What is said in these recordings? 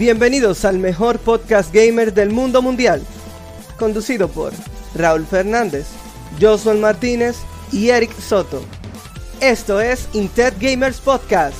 Bienvenidos al mejor podcast gamer del mundo mundial, conducido por Raúl Fernández, Josuel Martínez y Eric Soto. Esto es Intet Gamers Podcast.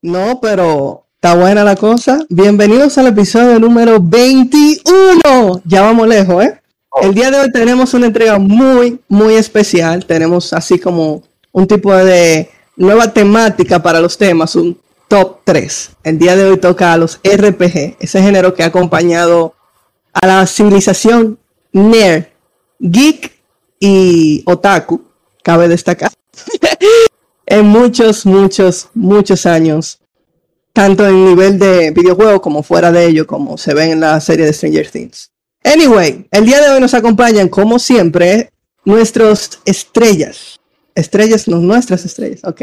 No, pero está buena la cosa. Bienvenidos al episodio número 21. Ya vamos lejos, ¿eh? El día de hoy tenemos una entrega muy, muy especial. Tenemos así como un tipo de nueva temática para los temas, un top 3. El día de hoy toca a los RPG, ese género que ha acompañado a la civilización nerd, geek y otaku, cabe destacar, en muchos, muchos, muchos años, tanto en nivel de videojuego como fuera de ello, como se ve en la serie de Stranger Things. Anyway, el día de hoy nos acompañan, como siempre, nuestros estrellas. Estrellas, no nuestras estrellas, ok.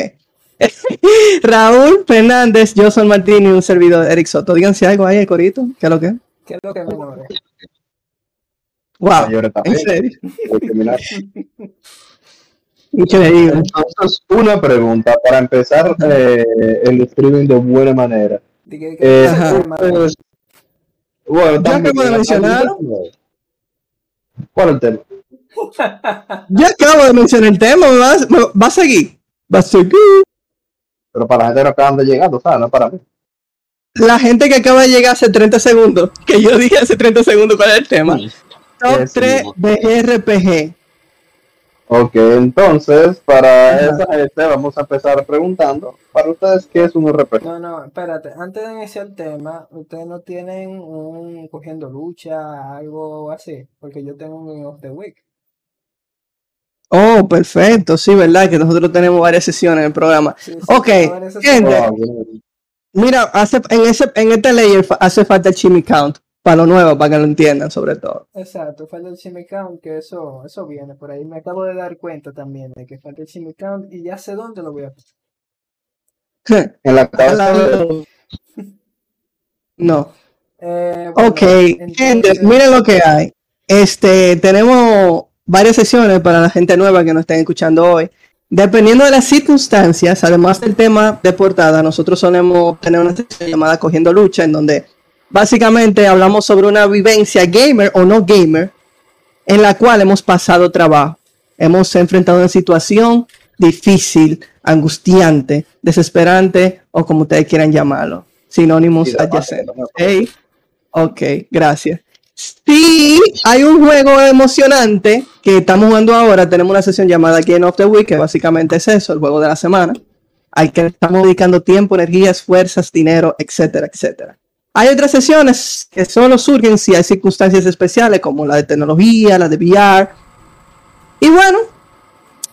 Raúl Fernández, yo soy Martín y un servidor Eric Soto. Díganse algo ahí, el corito. ¿Qué es lo que? ¿Qué es lo que menor? Wow, ¿en serio? Increíble. Entonces, una pregunta para empezar eh, el streaming de buena manera. Eh, pues, bueno, ya acabo de mencionar. ¿Cuál es el tema? ya acabo de mencionar el tema, ¿me va, me va a seguir? Va a seguir. Pero para la gente que acaban de llegar, ¿sabes? No para mí. La gente que acaba de llegar hace 30 segundos, que yo dije hace 30 segundos cuál es el tema. Top 3 de RPG. Ok, entonces, para esa gente vamos a empezar preguntando, para ustedes, ¿qué es un RPG? No, no, espérate, antes de iniciar el tema, ustedes no tienen un cogiendo lucha, algo así, porque yo tengo un Game of the Week. Oh, perfecto, sí, verdad, que nosotros tenemos varias sesiones en el programa. Sí, sí, ok, gente, mira, hace, en, ese, en este layer hace falta el Chimmy Count, para lo nuevo, para que lo entiendan sobre todo. Exacto, falta el Count, que eso, eso viene por ahí. Me acabo de dar cuenta también de que falta el Count y ya sé dónde lo voy a poner. En la de... No. Eh, bueno, Ok, gente, entonces- miren lo que hay. Este, tenemos varias sesiones para la gente nueva que nos estén escuchando hoy. Dependiendo de las circunstancias, además del tema de portada, nosotros solemos tener una sección llamada Cogiendo Lucha, en donde básicamente hablamos sobre una vivencia gamer o no gamer, en la cual hemos pasado trabajo. Hemos enfrentado una situación difícil, angustiante, desesperante o como ustedes quieran llamarlo. Sinónimos adyacentes. Hey, ok, gracias. Sí, hay un juego emocionante que estamos jugando ahora. Tenemos una sesión llamada Game of the Week, que básicamente es eso, el juego de la semana, al que estamos dedicando tiempo, energías, fuerzas, dinero, etcétera, etcétera. Hay otras sesiones que solo surgen si hay circunstancias especiales, como la de tecnología, la de VR. Y bueno,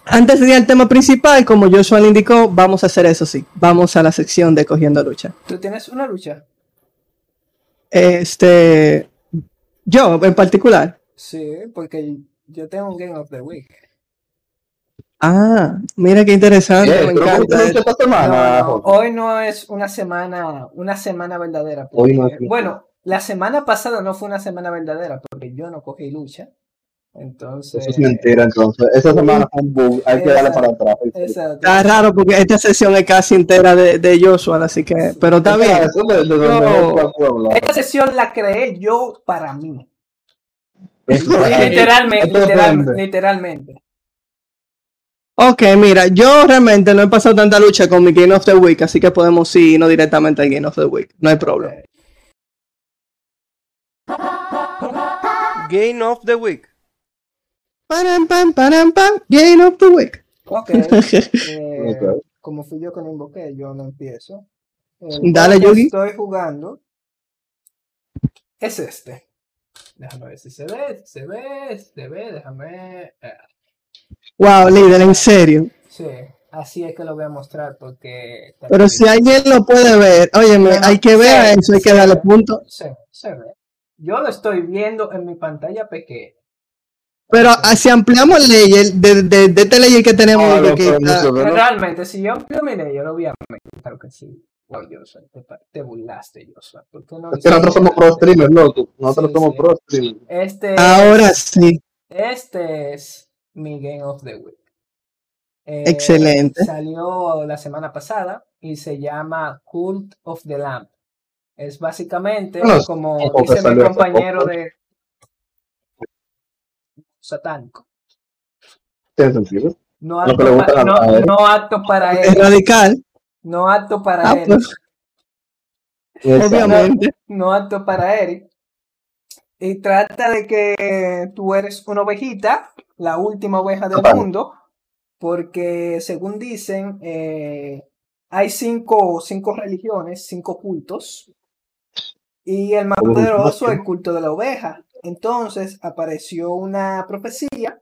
antes de ir al tema principal, como Joshua le indicó, vamos a hacer eso sí. Vamos a la sección de Cogiendo Lucha. ¿Tú tienes una lucha? Este, yo en particular. Sí, porque yo tengo un Game of the Week. Ah, mira qué interesante, Eh, hoy no es una semana, una semana verdadera. Hoy no bueno, la semana pasada no fue una semana verdadera porque yo no cogí lucha. Entonces, Eso es mentira, entonces. Esa semana fue un bug, hay que darle para atrás. Exacto. Está raro porque esta sesión es casi entera de, de Joshua, así que, pero está bien. Esta sesión la creé yo para mí. Literalmente, Esto literal- depende. literalmente. Ok, mira, yo realmente no he pasado tanta lucha con mi Game of the Week, así que podemos irnos directamente al Game of the Week, no hay problema. Game of the Week. Param, pam, param, pam, Game of the Week. Ok. eh. Como fui yo que lo invoqué, yo lo empiezo. El Dale, Yugi. Estoy jugando. Es este. Déjame ver si se ve, se ve, se ve, déjame. eh, Wow, líder, en serio. Sí, así es que lo voy a mostrar porque. Pero si alguien lo puede ver, óyeme, No, hay que ver sí, eso, hay que darle punto. Sí, se ve. Yo lo estoy viendo en mi pantalla pequeña. Pero ah, si ampliamos el layer de, de, de este layer que tenemos, Ah, que mucho, ¿verdad? Realmente, si yo amplio mi ley, yo lo voy a Claro que sí. Wow, Joshua, te, te burlaste, Joshua. ¿Por qué no Es que nosotros somos pro streamers, loco. Nosotros Sí, somos sí. pro streamers. Este, ahora sí. este es mi Game of the Week. Eh, Excelente. Salió la semana pasada y se llama Cult of the Lamp. Es básicamente como dice mi compañero de satánico. ¿Tiene sentido? No apto, no, apto para él. Es radical. No apto para ah, él. Pues. Obviamente. No, apto para Eric. Y trata de que tú eres una ovejita, la última oveja del mundo, porque según dicen, eh, hay cinco, cinco religiones, cinco cultos, y el más poderoso es el culto de la oveja. Entonces apareció una profecía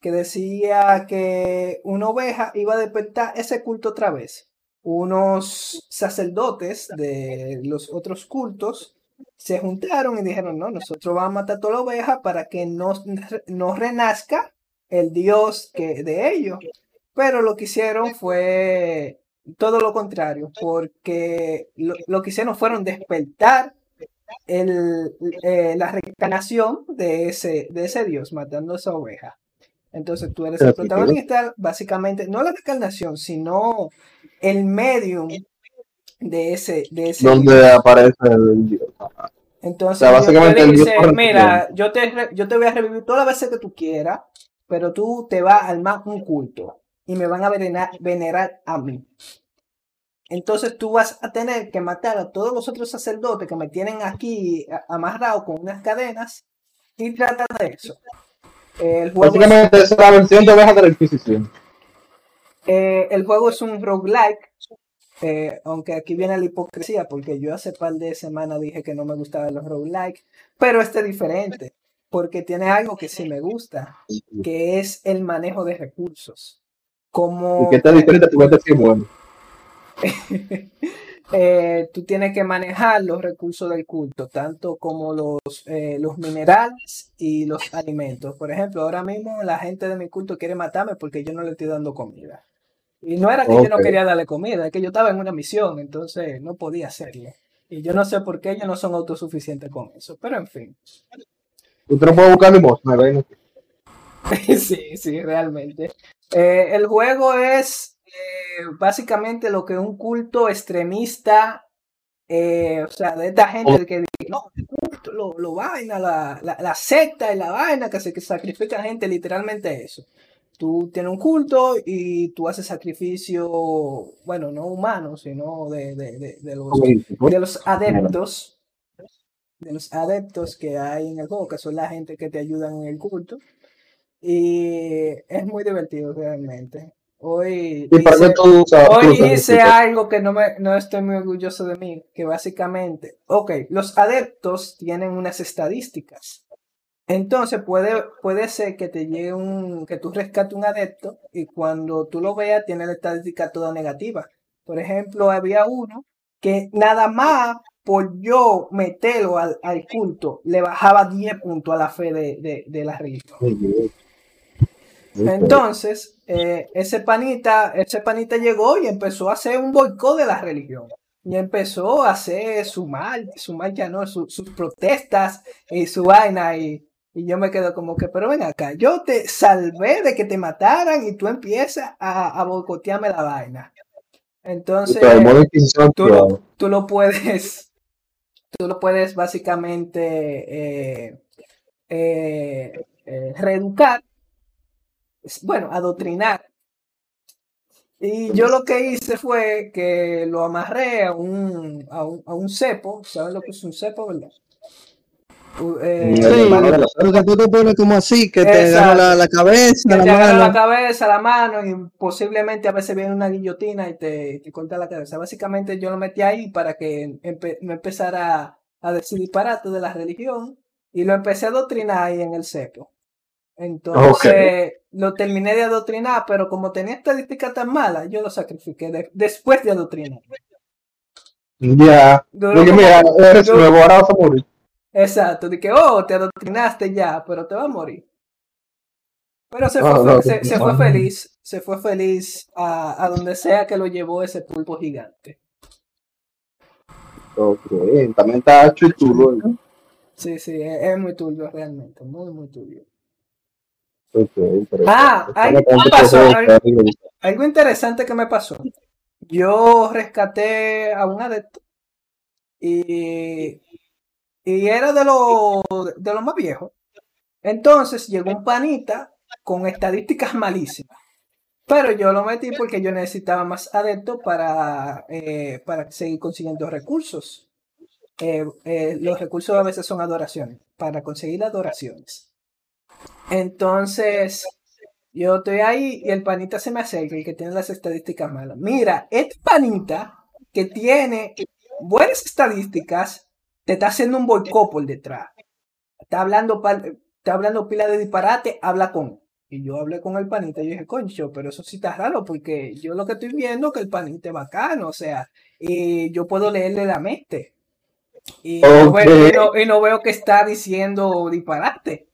que decía que una oveja iba a despertar ese culto otra vez. Unos sacerdotes de los otros cultos se juntaron y dijeron, no, nosotros vamos a matar toda la oveja para que no, no renazca el Dios que, de ellos. Pero lo que hicieron fue todo lo contrario, porque lo, que hicieron fueron despertar el, eh, la reencarnación de ese, de ese Dios, matando a esa oveja. Entonces tú eres el protagonista, básicamente, no la reencarnación, sino el medium de ese, de ese donde aparece el Dios. Entonces, básicamente dice, mira, yo te, yo te voy a revivir todas las veces que tú quieras, pero tú te vas al más un culto y me van a venerar, venerar a mí. Entonces tú vas a tener que matar a todos los otros sacerdotes que me tienen aquí amarrado con unas cadenas y trata de eso. El juego Básicamente es, la versión de de la Inquisición. Eh, el juego es un roguelike, eh, aunque aquí viene la hipocresía, porque yo hace par de semanas dije que no me gustaban los roguelike, pero este es diferente, porque tiene algo que sí me gusta, que es el manejo de recursos. Como... ¿Y qué está diferente? Tu es bueno. Eh, tú tienes que manejar los recursos del culto, tanto como los, eh, los minerales y los alimentos. Por ejemplo, ahora mismo la gente de mi culto quiere matarme porque yo no le estoy dando comida. Y no era que yo no quería darle comida, es que yo estaba en una misión, entonces no podía hacerlo. Y yo no sé por qué ellos no son autosuficientes con eso, pero en fin. Usted no puede buscar limosna, sí, sí, realmente. Eh, el juego es eh, básicamente lo que un culto extremista, eh, o sea, de esta gente que dice, no, lo, lo vaina, la, la, secta y la vaina que se que sacrifica a gente, literalmente eso. Tú tienes un culto y tú haces sacrificio, bueno, no humano, sino de, de, de, los, de los adeptos, de los adeptos que hay en el juego, que son la gente que te ayudan en el culto. Y es muy divertido realmente. Hoy, hice, algo que no, me, no estoy muy orgulloso de mí, que básicamente, ok, los adeptos tienen unas estadísticas. Entonces puede, puede ser que te llegue un, que tú rescates un adepto y cuando tú lo veas tiene la estadística toda negativa. Por ejemplo, había uno que nada más por yo meterlo al, culto le bajaba 10 puntos a la fe de, de la religión. Entonces, eh, ese panita, ese panita llegó y empezó a hacer un boicot de la religión. Y empezó a hacer su mal, su mal ya no, sus protestas y su vaina. Y, yo me quedo como que, pero ven acá, yo te salvé de que te mataran y tú empiezas a, a boicotearme la vaina. Entonces, tú lo, tú lo, puedes, tú lo puedes básicamente eh, eh, reeducar bueno, adoctrinar. Y yo lo que hice fue que lo amarré a un, a un, a un cepo, ¿sabes lo que es un cepo, verdad? Eh, sí, que tú te pones como así, que te agarra la, cabeza, que la te mano. la cabeza, la mano y posiblemente a veces viene una guillotina y te, te corta la cabeza. Básicamente yo lo metí ahí para que me empezara a, decir disparates de la religión y lo empecé a adoctrinar ahí en el cepo. Entonces lo terminé de adoctrinar, pero como tenía estadísticas tan malas, yo lo sacrifiqué después de adoctrinar. Ya, mira, eres nuevo, ahora vas a morir. Exacto, de que, oh, te adoctrinaste ya, pero te va a morir. Pero se fue, se, fue feliz, se fue feliz a, a, donde sea que lo llevó ese pulpo gigante. Ok, también está hecho y turbio. Sí, sí, es, es muy turbio realmente, muy, muy turbio ah, hay, pasó, algo interesante que me pasó. Yo rescaté a un adepto y, y era de los de más viejos. Entonces llegó un panita con estadísticas malísimas. Pero yo lo metí porque yo necesitaba más adeptos para, eh, para seguir consiguiendo recursos. Eh, eh, los recursos a veces son adoraciones, para conseguir adoraciones. Entonces, yo estoy ahí y el panita se me acerca, el que tiene las estadísticas malas. Mira, este panita que tiene buenas estadísticas, te está haciendo un boicot por detrás. Está hablando, está hablando pila de disparate, habla con y yo hablé con el panita y dije, concho, pero eso sí está raro porque yo lo que estoy viendo es que el panita es bacano, o sea, y yo puedo leerle la mente. Y, no, veo que está diciendo disparate.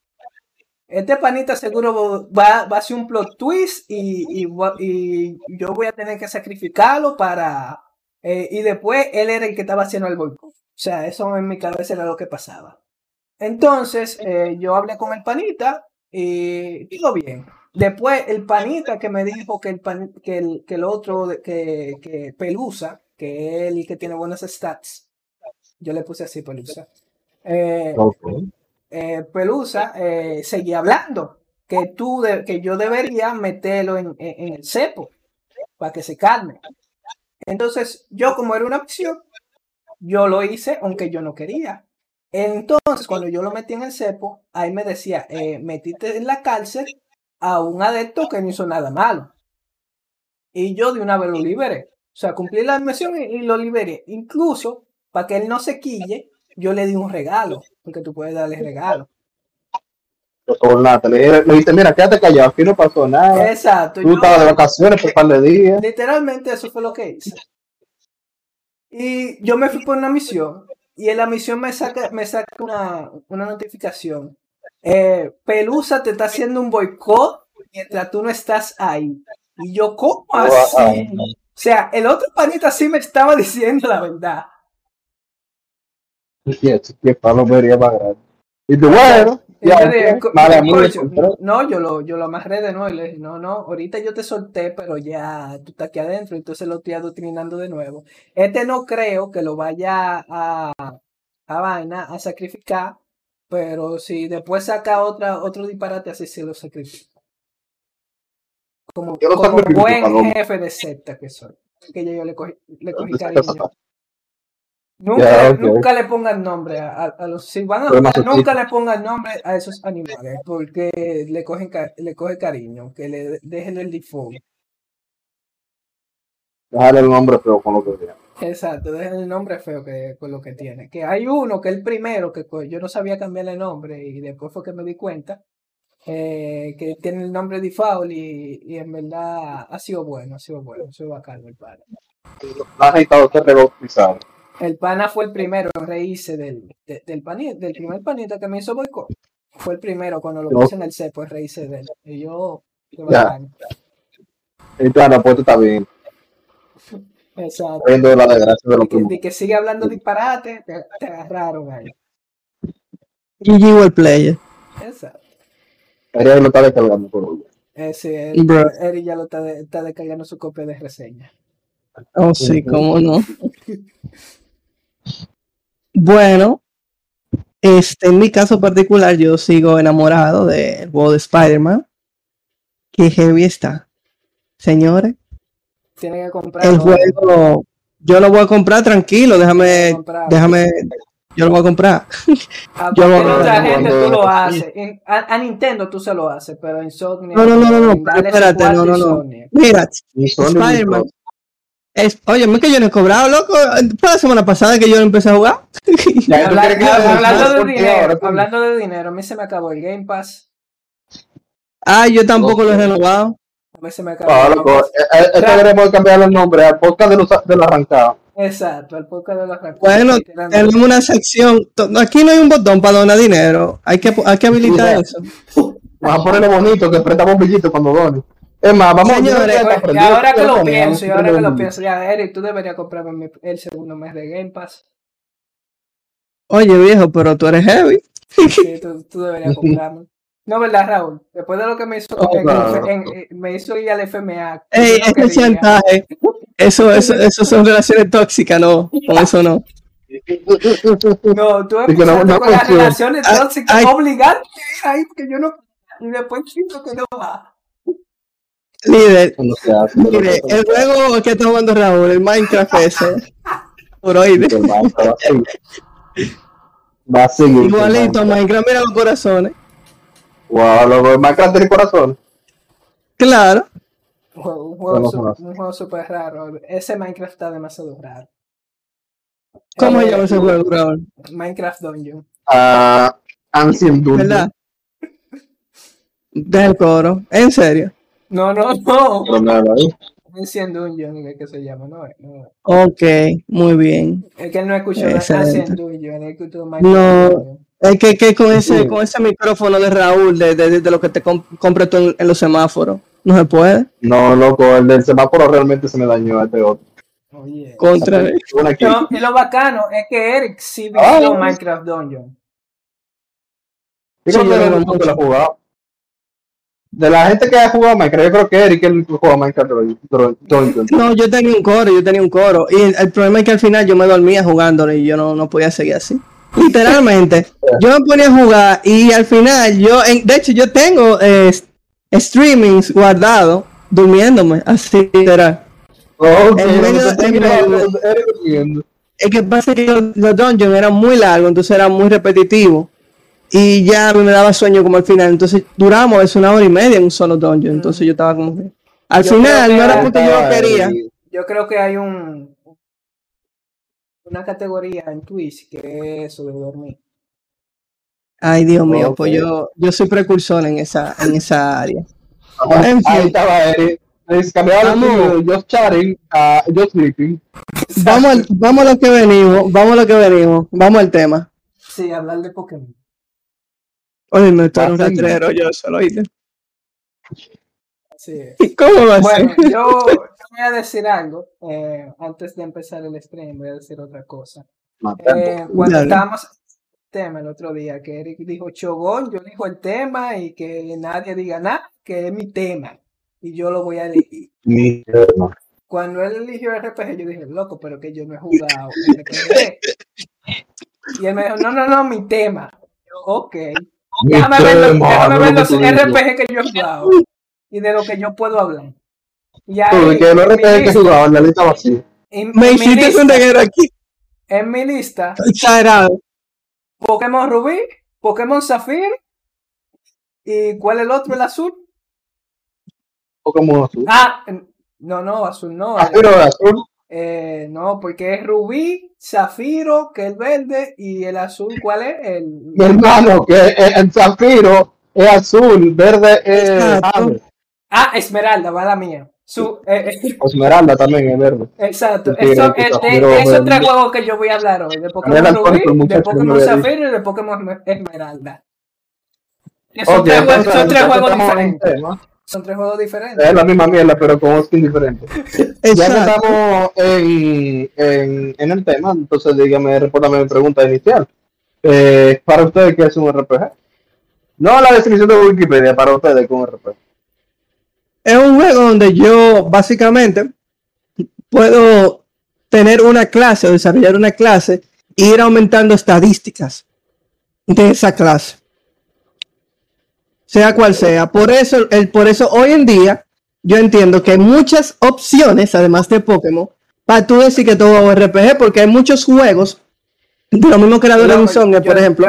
Este panita seguro va, va a hacer un plot twist y, y, yo voy a tener que sacrificarlo para... Eh, y después él era el que estaba haciendo el boicot. O sea, eso en mi cabeza era lo que pasaba. Entonces, eh, yo hablé con el panita y todo bien. Después, el panita que me dijo que el, que el, que el otro, que, que Pelusa, que es el que tiene buenas stats, yo le puse así Pelusa. Eh, eh, Pelusa eh, seguía hablando que tú que yo debería meterlo en, en, el cepo para que se calme. Entonces, yo como era una opción, yo lo hice aunque yo no quería. Entonces, cuando yo lo metí en el cepo, ahí me decía, eh, metiste en la cárcel a un adepto que no hizo nada malo. Y yo de una vez lo liberé. O sea, cumplí la misión y, lo liberé. Incluso, para que él no se quille, yo le di un regalo, porque tú puedes darle regalo. Le dijiste, mira, quédate callado, aquí no pasó nada. Exacto. Tú estabas de vacaciones por un par de días. Literalmente eso fue lo que hice. Y yo me fui por una misión y en la misión me saca, me saca una, notificación. Eh, Pelusa te está haciendo un boicot mientras tú no estás ahí. Y yo, ¿cómo así? O sea, el otro panita sí me estaba diciendo la verdad. qué palo vería más grande. Y tú, bueno, no, yo lo, yo lo amarré de nuevo y le dije, no, no, ahorita yo te solté, pero ya tú estás aquí adentro, entonces lo estoy adoctrinando de nuevo. Este no creo que lo vaya a, a vaina, a sacrificar, pero si después saca otra, otro disparate, así se lo sacrifica. Como, como buen jefe de secta que soy. Que yo, le cogí, le cogí cariño. Nunca, nunca le pongan nombre a, los si van a nunca le pongan nombre a esos animales porque le cogen le coge cariño, que le dejen el default. Déjale el nombre feo con lo que tiene. Exacto, dejen el nombre feo que, con lo que tiene. Que hay uno que el primero, que yo no sabía cambiarle el nombre y después fue que me di cuenta, eh, que tiene el nombre default y, y en verdad ha sido bueno, ha sido bueno, ha sido bacano el padre. Ha necesitado ser rebautizado. El pana fue el primero en reírse del, del, panita, del primer panita que me hizo boicot. Fue el primero cuando lo puse en el cepo, en reírse de él. Y yo, ya. Y claro, pues está bien. Exacto. Viendo la desgracia de los que, que sigue hablando disparate, te, te agarraron ahí. GG el player. Exacto. Eric lo está descargando por. Eh, sí, Eric, ya lo está, está descargando su copia de reseña. Oh, sí, cómo no. Bueno, este, en mi caso particular, yo sigo enamorado del juego de Spider-Man. Qué heavy está. Señores. Tiene que comprar. El juego, yo lo voy a comprar tranquilo, déjame, déjame, yo lo voy a comprar. A yo otra gente tú lo haces. A, Nintendo tú se lo haces, pero en Sony. No, no, no, no, no, espérate, no, no, no. Mira, Spider-Man. Es, oye, es que yo no he cobrado, loco. Fue la semana pasada que yo empecé a jugar. hablando, de dinero, hablando de dinero, a mí se me acabó el Game Pass. Ah, yo tampoco lo he renovado. A mí se me acabó. Ah, loco, esto queremos cambiar el nombre al podcast de los, de los arrancados. Exacto, al podcast de los arrancados. Bueno, tenemos una sección. Aquí no hay un botón para donar dinero. Hay que, hay que habilitar eso. Vamos a ponerle bonito que prestamos billito cuando donen. Es más, vamos Señores, a y ahora que lo pienso, y ahora que lo pienso, ya, Eric, tú deberías comprarme el segundo mes de Game Pass. Oye, viejo, pero tú eres heavy. Sí, tú, deberías comprarme. No, ¿verdad, Raúl? Después de lo que me hizo, me hizo ir al FMA. Ey, ese chantaje. Eso, eso, eso son relaciones tóxicas, no, con eso no. No, tú empezaste no, con las relaciones tóxicas, obligarte ahí, porque yo no. Y después siento que no va. Líder, mire, el juego que está jugando Raúl, el Minecraft ese, por hoy. Va a seguir. Igualito, Minecraft, mira los corazones. Wow, los Minecraft tiene corazón. Claro. Un juego, super raro. Ese Minecraft está demasiado raro. ¿Cómo se llama ese juego, Raúl? Minecraft Dungeon. Ah, Ancient Dungeon. ¿Verdad? Del coro. ¿En serio? No, no, no. No, no, no. Ancient Dungeon, es que se llama, no, no. Ok, muy bien. Es que él no escuchó Ancient Dungeon, él escuchó Minecraft No. Es que, que con ese con ese micrófono de Raúl, de, de, de lo que te comp compras tú en, los semáforos, no se puede. No, loco, el del semáforo realmente se me dañó a este otro. Oye. Contra no, y lo bacano es que Eric sí vivió Minecraft Dungeon. Sí, yo lo jugado. De la gente que ha jugado Minecraft, yo creo que Eric es el que jugó Minecraft. No, yo tenía un coro, yo tenía un coro. Y el, problema es que al final yo me dormía jugándolo y yo no, no podía seguir así. Literalmente. yo me ponía a jugar y al final yo, de hecho, yo tengo eh, streamings guardados durmiéndome, así literal. Es que pasa que los, los dungeons eran muy largos, entonces era muy repetitivo. Y ya me daba sueño como al final. Entonces duramos es una hora y media en un solo dungeon. Entonces yo estaba como que. Al final no era porque yo quería. Yo creo que hay un una categoría en Twitch que es eso de dormir. Ay, Dios mío, pues yo, yo soy precursor en esa, en esa área. Ahí estaba Eric. Cambiaron yo chatting a yo sleeping. Vamos, vamos a lo que venimos, vamos a lo que venimos, vamos al tema. Sí, hablar de Pokémon. Oye, me está un rastrero yo solo oíste. Sí. ¿Cómo va a bueno, Yo, voy a decir algo. Eh, antes de empezar el stream, voy a decir otra cosa. Eh, cuando estábamos tema el otro día, que Eric dijo Chogón, yo dijo el tema y que nadie diga nada, que es mi tema. Y yo lo voy a elegir. Mi tema. Cuando él eligió RPG, yo dije, loco, pero que yo no he jugado RPG. Y él me dijo, no, no, no, mi tema. Yo, ok. Déjame ver, déjame ver los RPG que yo he jugado y de lo que yo puedo hablar. Ya, que no RPG que jugado, la lista vacía. Me hiciste un reguero aquí. En mi lista. Exagerado. Pokémon Rubí, Pokémon Zafir. ¿Y cuál es el otro, el azul? Pokémon azul. Ah, no, no, azul no. Ah, pero azul. Eh, no, porque es rubí, zafiro, que es verde, y el azul, ¿cuál es? El... Mi hermano, que el, zafiro es azul, verde es Ah, esmeralda, va la mía. Su, eh, eh, Esmeralda también es verde. Exacto. Eso, es, esos tres juegos que yo voy a hablar hoy. De Pokémon Rubí, de Pokémon Zafiro y de Pokémon Esmeralda. Son, tres, son tres juegos diferentes. Son tres juegos diferentes. Es la misma mierda, pero con skins diferentes. ya que estamos en, en, en, el tema, entonces dígame, respóndame mi pregunta inicial. Eh, para ustedes, ¿qué es un RPG? No la descripción de Wikipedia, para ustedes, ¿qué es un RPG? Es un juego donde yo básicamente puedo tener una clase o desarrollar una clase e ir aumentando estadísticas de esa clase sea cual sea. Por eso, el, por eso hoy en día yo entiendo que hay muchas opciones, además de Pokémon, para tú decir que todo es RPG, porque hay muchos juegos de los mismos creadores de Insomnia, por ejemplo,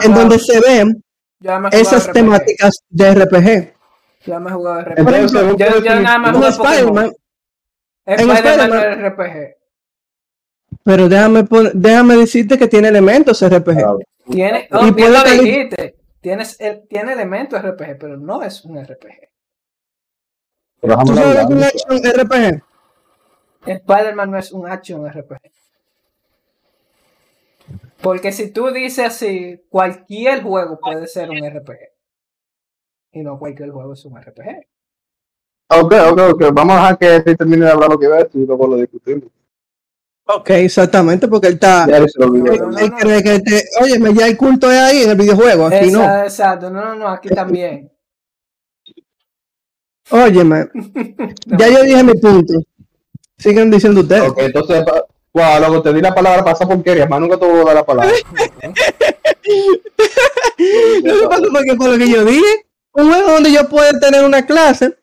en donde se ven esas temáticas de RPG. Ya me he jugado RPG. Por ejemplo, yo, nada más juego Spider-Man. Spider-Man RPG. Pero déjame, déjame decirte que tiene elementos RPG. Tiene, oh, y bien lo dijiste. Tienes el, tiene elementos RPG, pero no es un RPG. ¿Tú sabes un action RPG? Spider-Man no es un action RPG. Porque si tú dices así, cualquier juego puede ser un RPG. Y no cualquier juego es un RPG. Ok, ok, ok. Vamos a dejar que termine de hablar lo que va y luego lo discutimos. Ok, exactamente, porque él está. Él, cree que te, oye, ya el culto es ahí en el videojuego, aquí no. Exacto, no, no, no, aquí también. Óyeme, ya yo dije mi punto. Siguen diciendo ustedes. Ok, entonces, wow, luego te di la palabra para esa porquería, más nunca te voy a dar la palabra. no se pasa porque por lo que yo dije, un juego donde yo pueda tener una clase,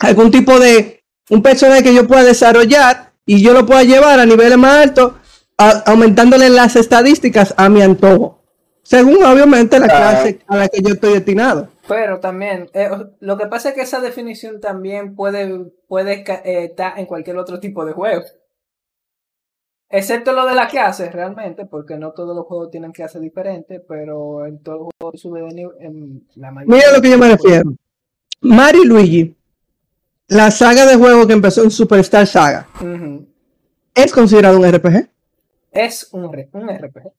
algún tipo de, un personaje que yo pueda desarrollar y yo lo pueda llevar a niveles más altos, aumentándole las estadísticas a mi antojo. Según obviamente la clase a la que yo estoy destinado. Pero también, eh, lo que pasa es que esa definición también puede, puede eh, estar en cualquier otro tipo de juego. Excepto lo de la clase, realmente, porque no todos los juegos tienen clases diferentes, pero en todos los juegos sube de nivel. En la mayoría Mira lo que yo me refiero. Mario y Luigi, la saga de juego que empezó en Superstar Saga, ¿es considerado un RPG? Es un, un RPG.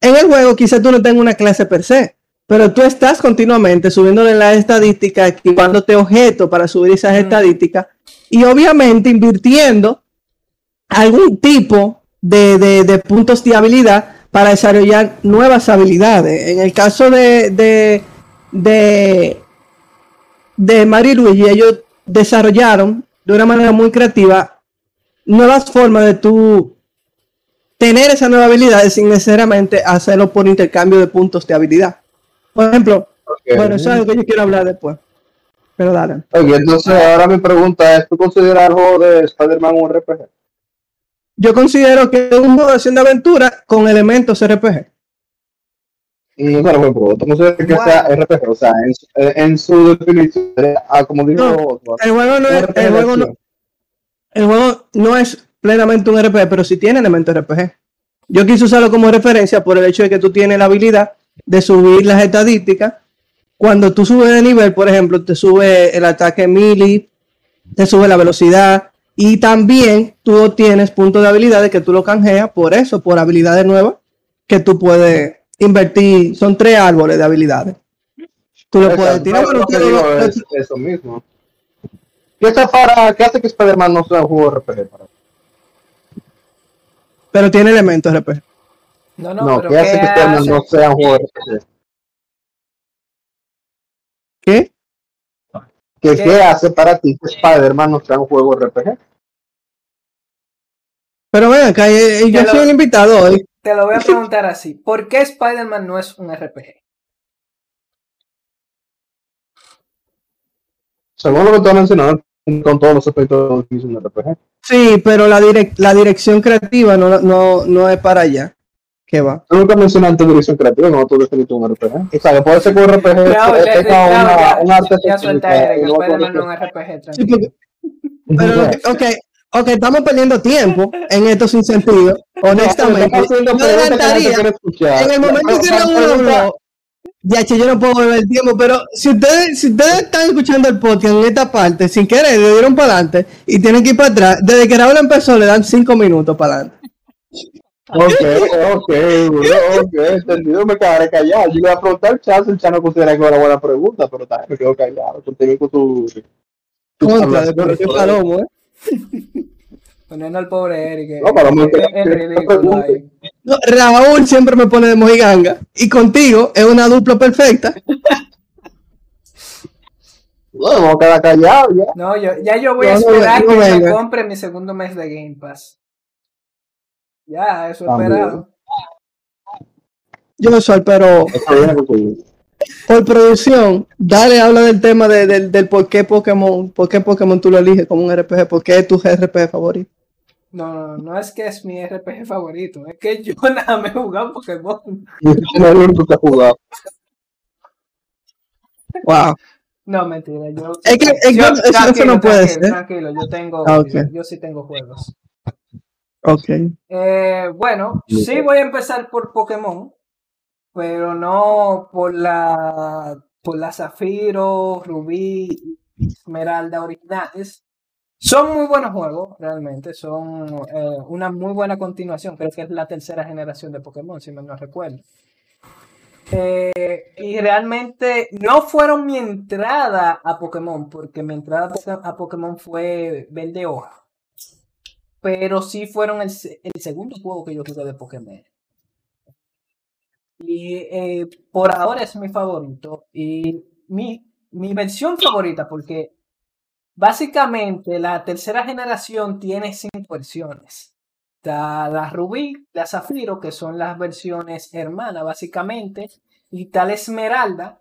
En el juego quizás tú no tengas una clase per se, pero tú estás continuamente subiéndole las estadísticas, equipándote objetos para subir esas estadísticas y obviamente invirtiendo algún tipo de, puntos de habilidad para desarrollar nuevas habilidades. En el caso de, de, de, Mario Luigi, ellos desarrollaron de una manera muy creativa nuevas formas de tú tener esa nueva habilidad sin necesariamente hacerlo por intercambio de puntos de habilidad. Por ejemplo, bueno, eso es algo que yo quiero hablar después. Pero dale. entonces ahora mi pregunta es, ¿tú consideras el juego de Spider-Man un RPG? Yo considero que es un juego de acción de aventura con elementos RPG. Y bueno, pues, ¿tú consideras que sea RPG? O sea, en, su definición, ah, como digo, el juego no es, el juego no, el juego no es plenamente un RPG, pero sí tiene elementos RPG. Yo quise usarlo como referencia por el hecho de que tú tienes la habilidad de subir las estadísticas. Cuando tú subes de nivel, por ejemplo, te sube el ataque melee, te sube la velocidad y también tú obtienes puntos de habilidades que tú lo canjeas por eso, por habilidades nuevas que tú puedes invertir. Son tres árboles de habilidades. Tú lo puedes tirar. es, eso mismo. ¿Qué, para, ¿Qué hace que Spider-Man no sea un juego RPG para Pero tiene elementos RPG. No, no, no pero ¿qué, hace que Spider-Man no sea un juego RPG? ¿Qué? ¿Qué, ¿Qué hace para ti que Spider-Man no sea un juego RPG? Pero ven acá, eh, eh, yo soy el invitado hoy. Te lo voy a preguntar así. ¿Por qué Spider-Man no es un RPG? Según lo que tú has mencionado, con todos los aspectos de un RPG. Sí, pero la, la dirección creativa no, no, no es para allá ¿Qué va? Tú nunca mencionaste dirección creativa, no tú definiste un RPG. O sea, que puede ser que un RPG tenga una, un arte ya suelta que puede un RPG, tranquilo. pero, ok, ok, estamos perdiendo tiempo en esto sin sentido, honestamente. Yo adelantaría, en el momento que uno habló, ya che, yo no puedo volver el tiempo, pero si ustedes, si ustedes están escuchando el podcast en esta parte, sin querer, le dieron para adelante y tienen que ir para atrás, desde que Raúl empezó le dan cinco minutos para adelante. Ok, ok, ok, entendido, me quedaré callado. Yo le voy a preguntar al Chas, el Chas no considera que era una buena pregunta, pero también me quedo callado. Continúe con tu. Contra, de palomo, ¿eh? Poniendo al pobre Eric. No, Palomo, no, Raúl siempre me pone de mojiganga, y contigo es una dupla perfecta. Bueno, vamos a quedar callados ya. No, yo, ya yo voy a esperar que me compre mi segundo mes de Game Pass. Ya, eso esperado. Yo soy, pero por producción, dale, habla del tema de, del, del por qué Pokémon, por qué Pokémon tú lo eliges como un RPG, por qué es tu RPG favorito. No, no, no es que es mi RPG favorito, es que yo nada me he jugado Pokémon. jugado. Wow. No, mentira, yo. Es que, es yo, eso, no puede ser. Tranquilo, yo tengo, ah, yo sí tengo juegos. Ok. Eh, bueno, sí voy a empezar por Pokémon, pero no por la por la Zafiro, Rubí Esmeralda originales. Son muy buenos juegos, realmente. Son eh, una muy buena continuación. Creo que es la tercera generación de Pokémon, si me no recuerdo. Eh, y realmente no fueron mi entrada a Pokémon, porque mi entrada a Pokémon fue Verde Hoja pero sí fueron el, segundo juego que yo jugué de Pokémon. Y eh, por ahora es mi favorito. Y mi, mi versión favorita, porque básicamente la tercera generación tiene cinco versiones. La Rubí, la Zafiro, que son las versiones hermanas, básicamente. Y tal Esmeralda,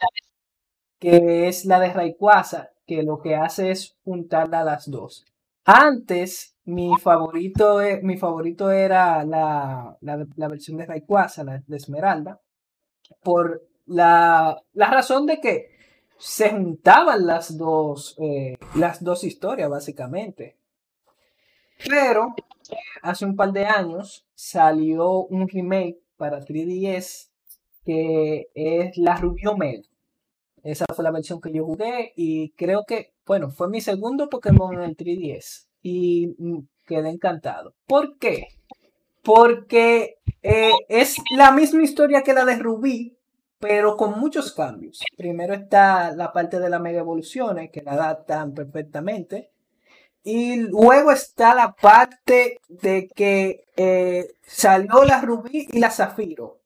que es la de Rayquaza, que lo que hace es juntarla a las dos. Antes, mi favorito, e, mi favorito era la, versión de Rayquaza, la de Esmeralda, por la, razón de que se juntaban las dos, eh, las dos historias, básicamente. Pero hace un par de años salió un remake para 3DS que es la Rubio Mel. Esa fue la versión que yo jugué y creo que, bueno, fue mi segundo Pokémon en el 3DS y mm, quedé encantado. ¿Por qué? Porque eh, es la misma historia que la de Rubí, pero con muchos cambios. Primero está la parte de la mega evoluciones que la adaptan perfectamente. Y luego está la parte de que eh, salió la Rubí y la Zafiro.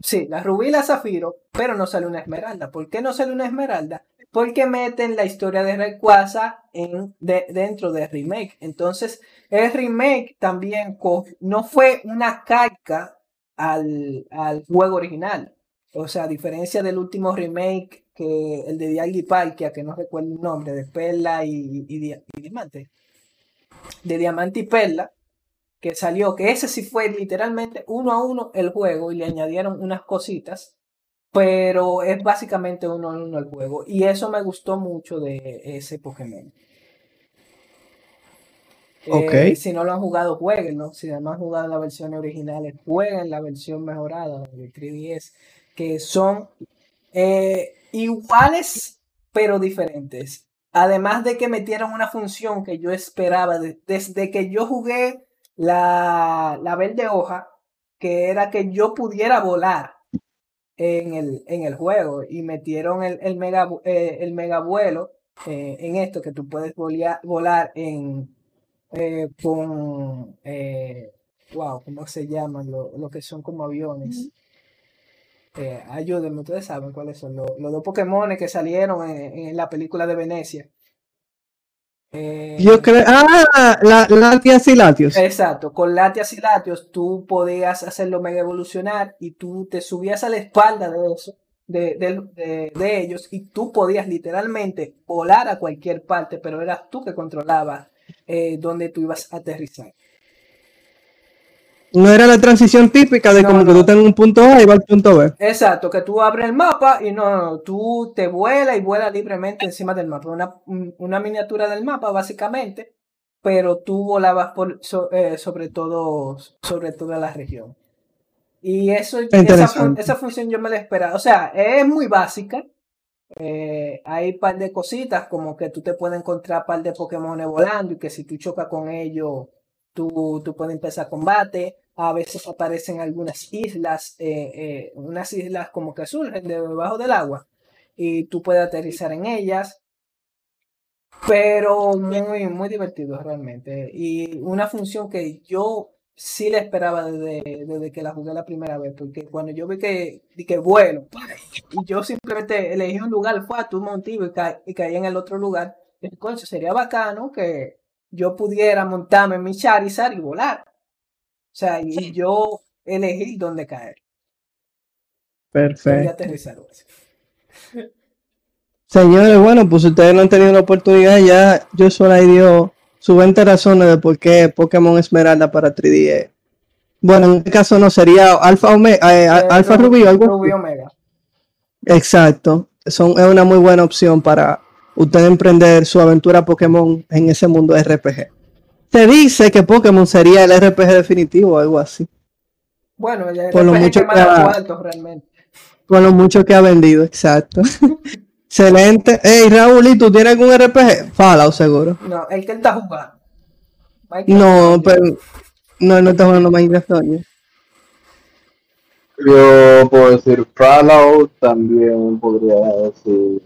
Sí, la rubí y la zafiro, pero no sale una esmeralda. ¿Por qué no sale una esmeralda? Porque meten la historia de Rayquaza en, dentro del remake. Entonces, el remake también no fue una calca al, juego original. O sea, a diferencia del último remake, que el de Dialga y que no recuerdo el nombre, de Perla y, y Diamante. De Diamante y Perla, que salió, que ese sí fue literalmente uno a uno el juego y le añadieron unas cositas, pero es básicamente uno a uno el juego. Y eso me gustó mucho de ese Pokémon. Eh, si no lo han jugado, jueguen, Si no han jugado la versión original, jueguen la versión mejorada de 3DS, que son eh, iguales pero diferentes. Además de que metieron una función que yo esperaba desde que yo jugué la, la verde hoja, que era que yo pudiera volar en el, en el juego y metieron el, el mega, eh, el mega vuelo eh, en esto, que tú puedes volar en eh, con wow, ¿cómo se llaman? Lo, que son como aviones. ayúdenme, ustedes saben cuáles son los, los dos Pokémon que salieron en, la película de Venecia. Eh, Yo creo. Ah, la, Latias y Latios. Exacto, con Latias y Latios tú podías hacerlo mega evolucionar y tú te subías a la espalda de eso, de, ellos, y tú podías literalmente volar a cualquier parte, pero eras tú que controlabas eh, dónde tú ibas a aterrizar. No era la transición típica de como que tú tengas un punto A y va al punto B. Exacto, que tú abres el mapa y no, no, tú te vuelas y vuelas libremente encima del mapa. Una, miniatura del mapa, básicamente, pero tú volabas por, eh, sobre todo sobre toda la región. Y eso, esa, función yo me la esperaba. O sea, es muy básica. Eh, hay un par de cositas como que tú te puedes encontrar un par de Pokémon volando y que si tú chocas con ellos tú, tú puedes empezar combate, a veces aparecen algunas islas, eh, eh, unas islas como que surgen debajo del agua y tú puedes aterrizar en ellas, pero muy, muy divertido realmente. Y una función que yo sí le esperaba desde, que la jugué la primera vez, porque cuando yo vi que, que vuelo, y yo simplemente elegí un lugar, fue a tu motivo y, y caí en el otro lugar, entonces sería bacano que yo pudiera montarme en mi Charizard y volar. O sea, y yo elegí dónde caer. Perfecto. Señores, bueno, pues ustedes no han tenido la oportunidad, ya yo solo dio su 20 razones de por qué Pokémon Esmeralda para 3D. Bueno, en este caso no sería Alfa Omega, eh, eh, Alfa Rubí o algo. Rubí Omega. Exacto. Son, es una muy buena opción para usted emprender su aventura Pokémon en ese mundo RPG. Se dice que Pokémon sería el RPG definitivo o algo así. Bueno, el por lo mucho que, ha, realmente. Por lo mucho que ha vendido, exacto. Excelente. Hey, Raúl, ¿y tú tienes algún RPG? Fallout, seguro. No, el que él está jugando. no, pero no, no está jugando Minecraft. Yo puedo decir Fallout, también podría decir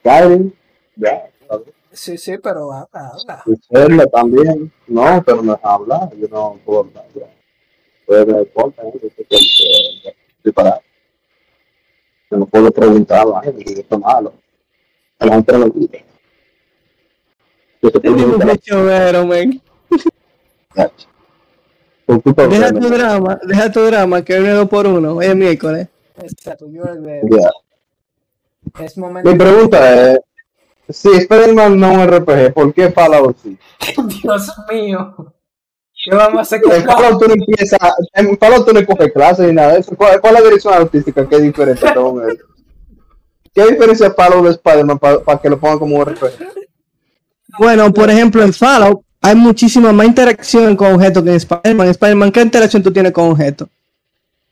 Skyrim, ya, Sí, sí, pero habla. Serle también. No, pero no es hablar. Yo no puedo hablar. Puede me importa, ¿no? Estoy para. Yo no puedo preguntar a la gente esto es malo. A la gente no lo dice. Yo te puedo Deja tu drama, deja tu drama, que es dos por uno, hoy es miércoles. Exacto, yo el Es momento. Mi pregunta es: si Spider-Man no es un RPG, ¿por qué Fallout sí? Dios mío. ¿Qué vamos a hacer con en Fallout? Tú no empiezas, en Fallout tú no coges clases ni nada de eso. ¿Cuál, es la dirección artística? ¿Qué diferencia ¿Qué diferencia Fallout de Spider-Man para que lo pongan como un RPG? Bueno, por ejemplo, en Fallout hay muchísima más interacción con objetos que en Spider-Man. En Spider-Man, ¿qué interacción tú tienes con objetos?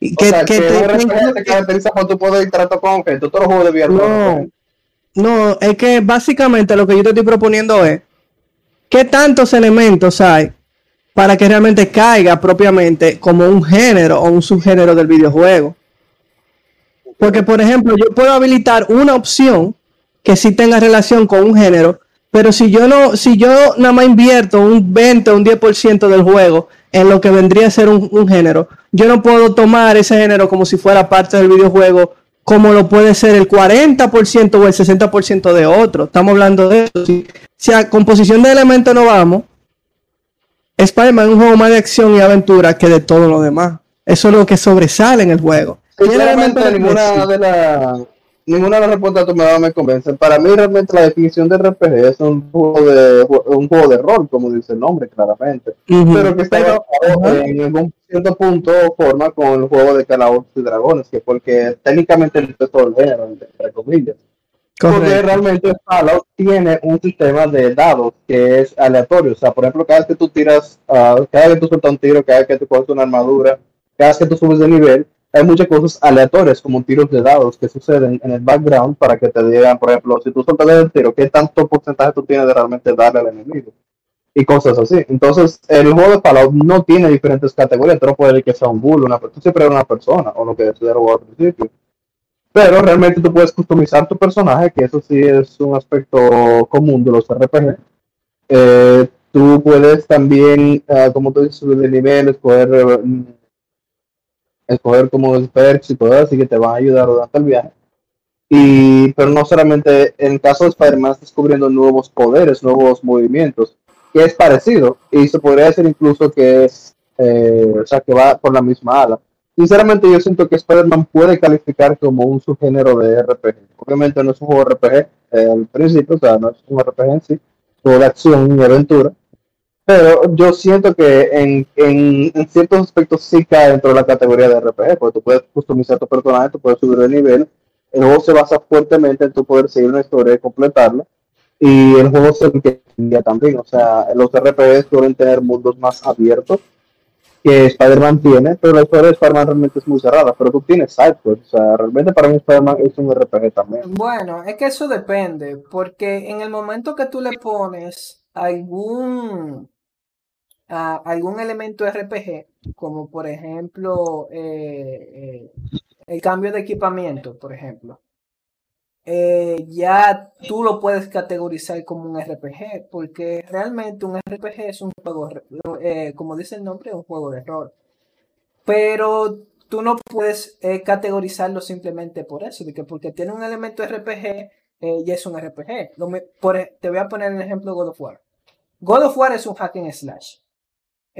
¿Qué, o sea, que, te, caracteriza con objetos. Todos los juegos de VR. No, no, es que básicamente lo que yo te estoy proponiendo es qué tantos elementos hay para que realmente caiga propiamente como un género o un subgénero del videojuego. Porque, por ejemplo, yo puedo habilitar una opción que sí tenga relación con un género, pero si yo no, si yo nada más invierto un 20 o un 10% del juego en lo que vendría a ser un, un, género, yo no puedo tomar ese género como si fuera parte del videojuego como lo puede ser el 40% o el 60% de otro. Estamos hablando de eso. Si, a composición de elementos no vamos, Spider-Man es un juego más de acción y aventura que de todo lo demás. Eso es lo que sobresale en el juego. ninguna de ninguna de las respuestas que me das me convence. Para mí realmente la definición de RPG es un juego de un juego de rol, como dice el nombre, claramente. Pero que está en algún cierto punto forma con el juego de Calabozos y Dragones, que porque técnicamente el todo el género, entre comillas. Porque realmente Fallout tiene un sistema de dados que es aleatorio. O sea, por ejemplo, cada vez que tú tiras, uh, cada vez que tú sueltas un tiro, cada vez que tú coges una armadura, cada vez que tú subes de nivel, hay muchas cosas aleatorias como tiros de dados que suceden en el background para que te digan, por ejemplo, si tú sueltas el tiro, ¿qué tanto porcentaje tú tienes de realmente darle al enemigo? Y cosas así. Entonces, el juego de Fallout no tiene diferentes categorías. Tú no puedes decir que sea un bull, una, tú siempre eres una persona, o lo que decía al principio. Pero realmente tú puedes customizar tu personaje, que eso sí es un aspecto común de los RPG. Eh, tú puedes también, uh, como tú dices, de nivel, escoger uh, escoger como perks y todo así que te van a ayudar durante el viaje. Y, pero no solamente en el caso de Spider-Man estás descubriendo nuevos poderes, nuevos movimientos, que es parecido y se podría decir incluso que es, eh, o sea, que va por la misma ala. Sinceramente yo siento que Spider-Man puede calificar como un subgénero de RPG. Obviamente no es un juego RPG eh, al principio, o sea, no es un RPG en sí, de acción y aventura, pero yo siento que en, en, ciertos aspectos sí cae dentro de la categoría de RPG, porque tú puedes customizar tu personaje, tú puedes subir de nivel. El juego se basa fuertemente en tu poder seguir una historia y completarla. Y el juego se entiende también. O sea, los RPG suelen tener mundos más abiertos que Spider-Man tiene, pero la historia de Spider-Man realmente es muy cerrada. Pero tú tienes sidequests. O sea, realmente para mí Spider-Man es un RPG también. Bueno, es que eso depende, porque en el momento que tú le pones algún algún elemento RPG, como por ejemplo eh, eh, el cambio de equipamiento, por ejemplo, eh, ya tú lo puedes categorizar como un RPG, porque realmente un RPG es un juego, como dice el nombre, un juego de rol. Pero tú no puedes categorizarlo simplemente por eso, porque tiene un elemento RPG y es un RPG. te voy a poner el ejemplo God of War. God of War es un hack and slash.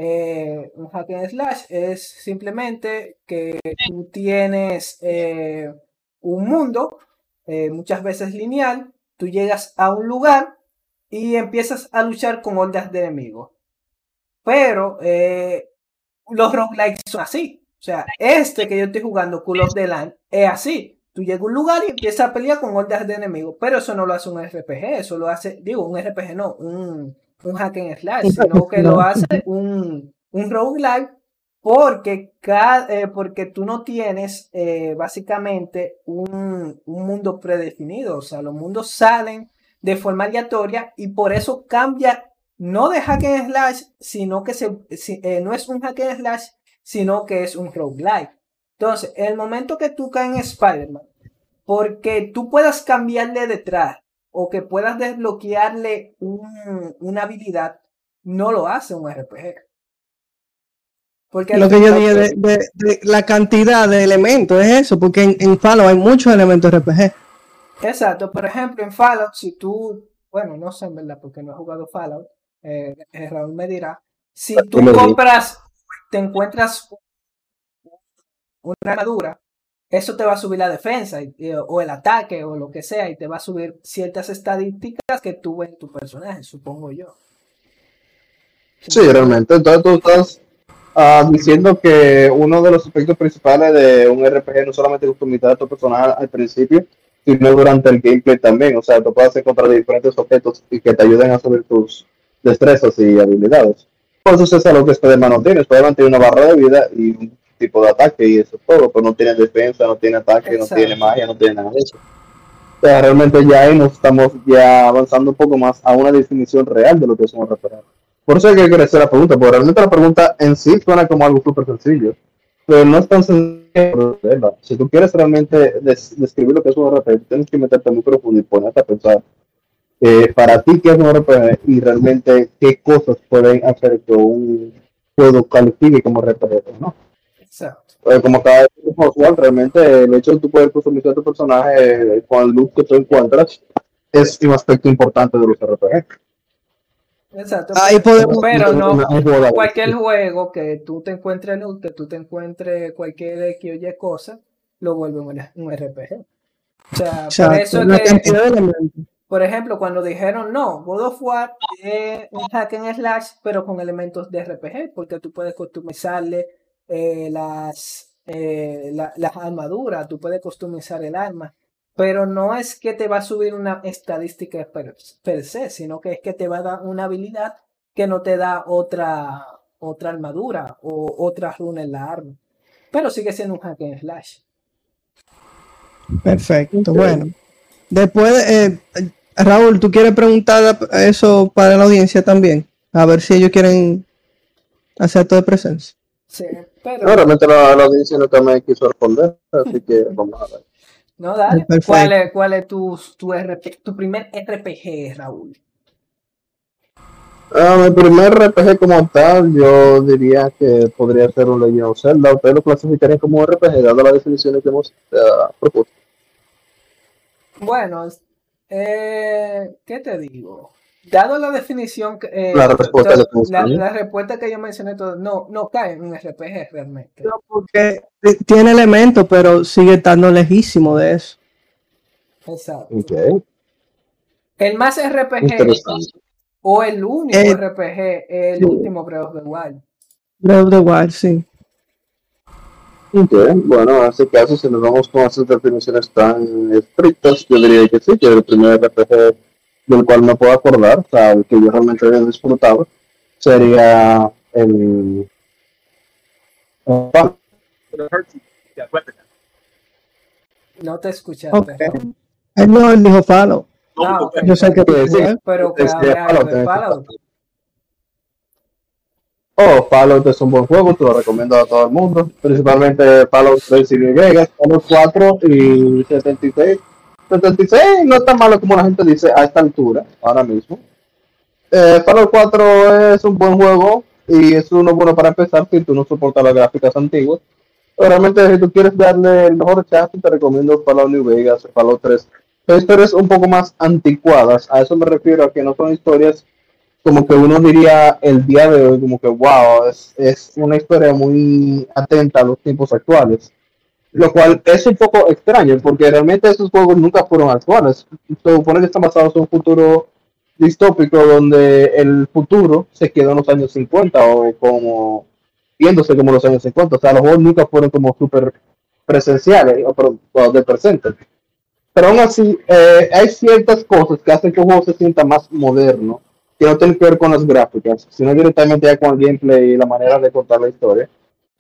Eh, un hack and slash es simplemente que tú tienes eh, un mundo, eh, muchas veces lineal, tú llegas a un lugar y empiezas a luchar con hordas de enemigos. Pero los roguelikes son así. O sea, este que yo estoy jugando, Cool of the Land, es así. Tú llegas a un lugar y empiezas a pelear con hordas de enemigos. Pero eso no lo hace un RPG, eso lo hace, digo, un RPG no, un, un hack and slash, sino que lo hace un, un roguelike porque, cada, eh, porque tú no tienes eh, básicamente un, mundo predefinido, o sea, los mundos salen de forma aleatoria y por eso cambia no de hack and slash, sino que se, eh, no es un hack and slash, sino que es un roguelike. Entonces, en el momento que tú caes en Spider-Man, porque tú puedas cambiarle detrás o que puedas desbloquearle una habilidad, no lo hace un RPG. Porque lo que yo dije de, la cantidad de elementos es eso, porque en, en Fallout hay muchos elementos RPG. Exacto, por ejemplo, en Fallout, si tú, bueno, no sé en verdad, porque no he jugado Fallout, eh, eh Raúl me dirá, si tú compras, te encuentras una armadura, eso te va a subir la defensa o el ataque o lo que sea y te va a subir ciertas estadísticas que tú en tu personaje, supongo yo. Sí, realmente. Entonces tú estás uh, diciendo que uno de los aspectos principales de un RPG no solamente customizar a tu personaje al principio, sino durante el gameplay también. O sea, tú puedes encontrar diferentes objetos y que te ayuden a subir tus destrezas y habilidades. Por eso es algo que Spider-Man no tiene. Spider-Man una barra de vida y un tipo de ataque y eso es todo, pero no tiene defensa, no tiene ataque, no tiene magia, no tiene nada de eso. O sea, realmente ya ahí nos estamos ya avanzando un poco más a una definición real de lo que es un RPG. Por eso hay que crecer la pregunta, porque realmente la pregunta en sí suena como algo súper sencillo, pero no es tan sencillo. Si tú quieres realmente describir lo que es un RPG, tienes que meterte muy profundo y ponerte a pensar eh, para ti qué es un RPG y realmente qué cosas pueden hacer que un juego califique como RPG, ¿no? Exacto. Eh, como cada vez que realmente el hecho de tú poder customizar tu personaje con el look que tú encuentras es un aspecto importante de los RPG. Exacto. Ahí podemos, pero no cualquier juego que tú te encuentres en que tú te encuentres cualquier X o Y cosa, lo vuelve un, RPG. O sea, por eso que, por ejemplo, cuando dijeron no, God of War es un hack and slash, pero con elementos de RPG, porque tú puedes customizarle eh, las, eh, las armaduras, tú puedes customizar el arma pero no es que te va a subir una estadística per, se, sino que es que te va a dar una habilidad que no te da otra, otra armadura o otra runa en la arma. Pero sigue siendo un hack and slash. Perfecto, bueno. Después, eh, Raúl, ¿tú quieres preguntar eso para la audiencia también? A ver si ellos quieren hacer todo de presencia. Sí, pero... No, realmente la, la audiencia no me quiso responder, así que vamos a ver. No, dale. ¿Cuál es, cuál es tu, tu, tu primer RPG, Raúl? Ah, mi primer RPG como tal, yo diría que podría ser un Legend of Zelda. Ustedes lo clasificarían como RPG, dado las definiciones que hemos uh, propuesto. Bueno, eh, ¿qué te digo? Dado la definición, eh, la, respuesta la, respuesta que yo mencioné, todo, no, no cae en un RPG realmente. porque tiene elementos, pero sigue estando lejísimo de eso. Exacto. El más RPG o el único eh, RPG es el último Breath of the Wild. Breath of the Wild, sí. Okay. Bueno, en este caso, si nos vamos con esas definiciones tan estrictas, yo diría que sí, que el primer RPG del cual me puedo acordar, o sea, el que yo realmente había disfrutado, sería el... No te escuchaste. Okay. Él no, él dijo Falo. Ah, okay. Yo sé que te decía, pero que Fallout. Oh, Fallout es un buen juego, te lo recomiendo a todo el mundo, principalmente Fallout 3 y Vegas, Fallout 4 y 76 76 no es tan malo como la gente dice a esta altura, ahora mismo. Eh, Fallout 4 es un buen juego y es uno bueno para empezar si tú no soportas las gráficas antiguas. Pero realmente si tú quieres darle el mejor chance te recomiendo Fallout New Vegas, Fallout 3. Son historias un poco más anticuadas, a eso me refiero a que no son historias como que uno diría el día de hoy, como que wow, es, es una historia muy atenta a los tiempos actuales lo cual es un poco extraño, porque realmente esos juegos nunca fueron actuales. Se supone que están basados en un futuro distópico donde el futuro se quedó en los años 50 o como viéndose como los años 50. O sea, los juegos nunca fueron como súper presenciales o, de presente. Pero aún así, eh, hay ciertas cosas que hacen que un juego se sienta más moderno, que no tienen que ver con las gráficas, sino directamente con el gameplay y la manera de contar la historia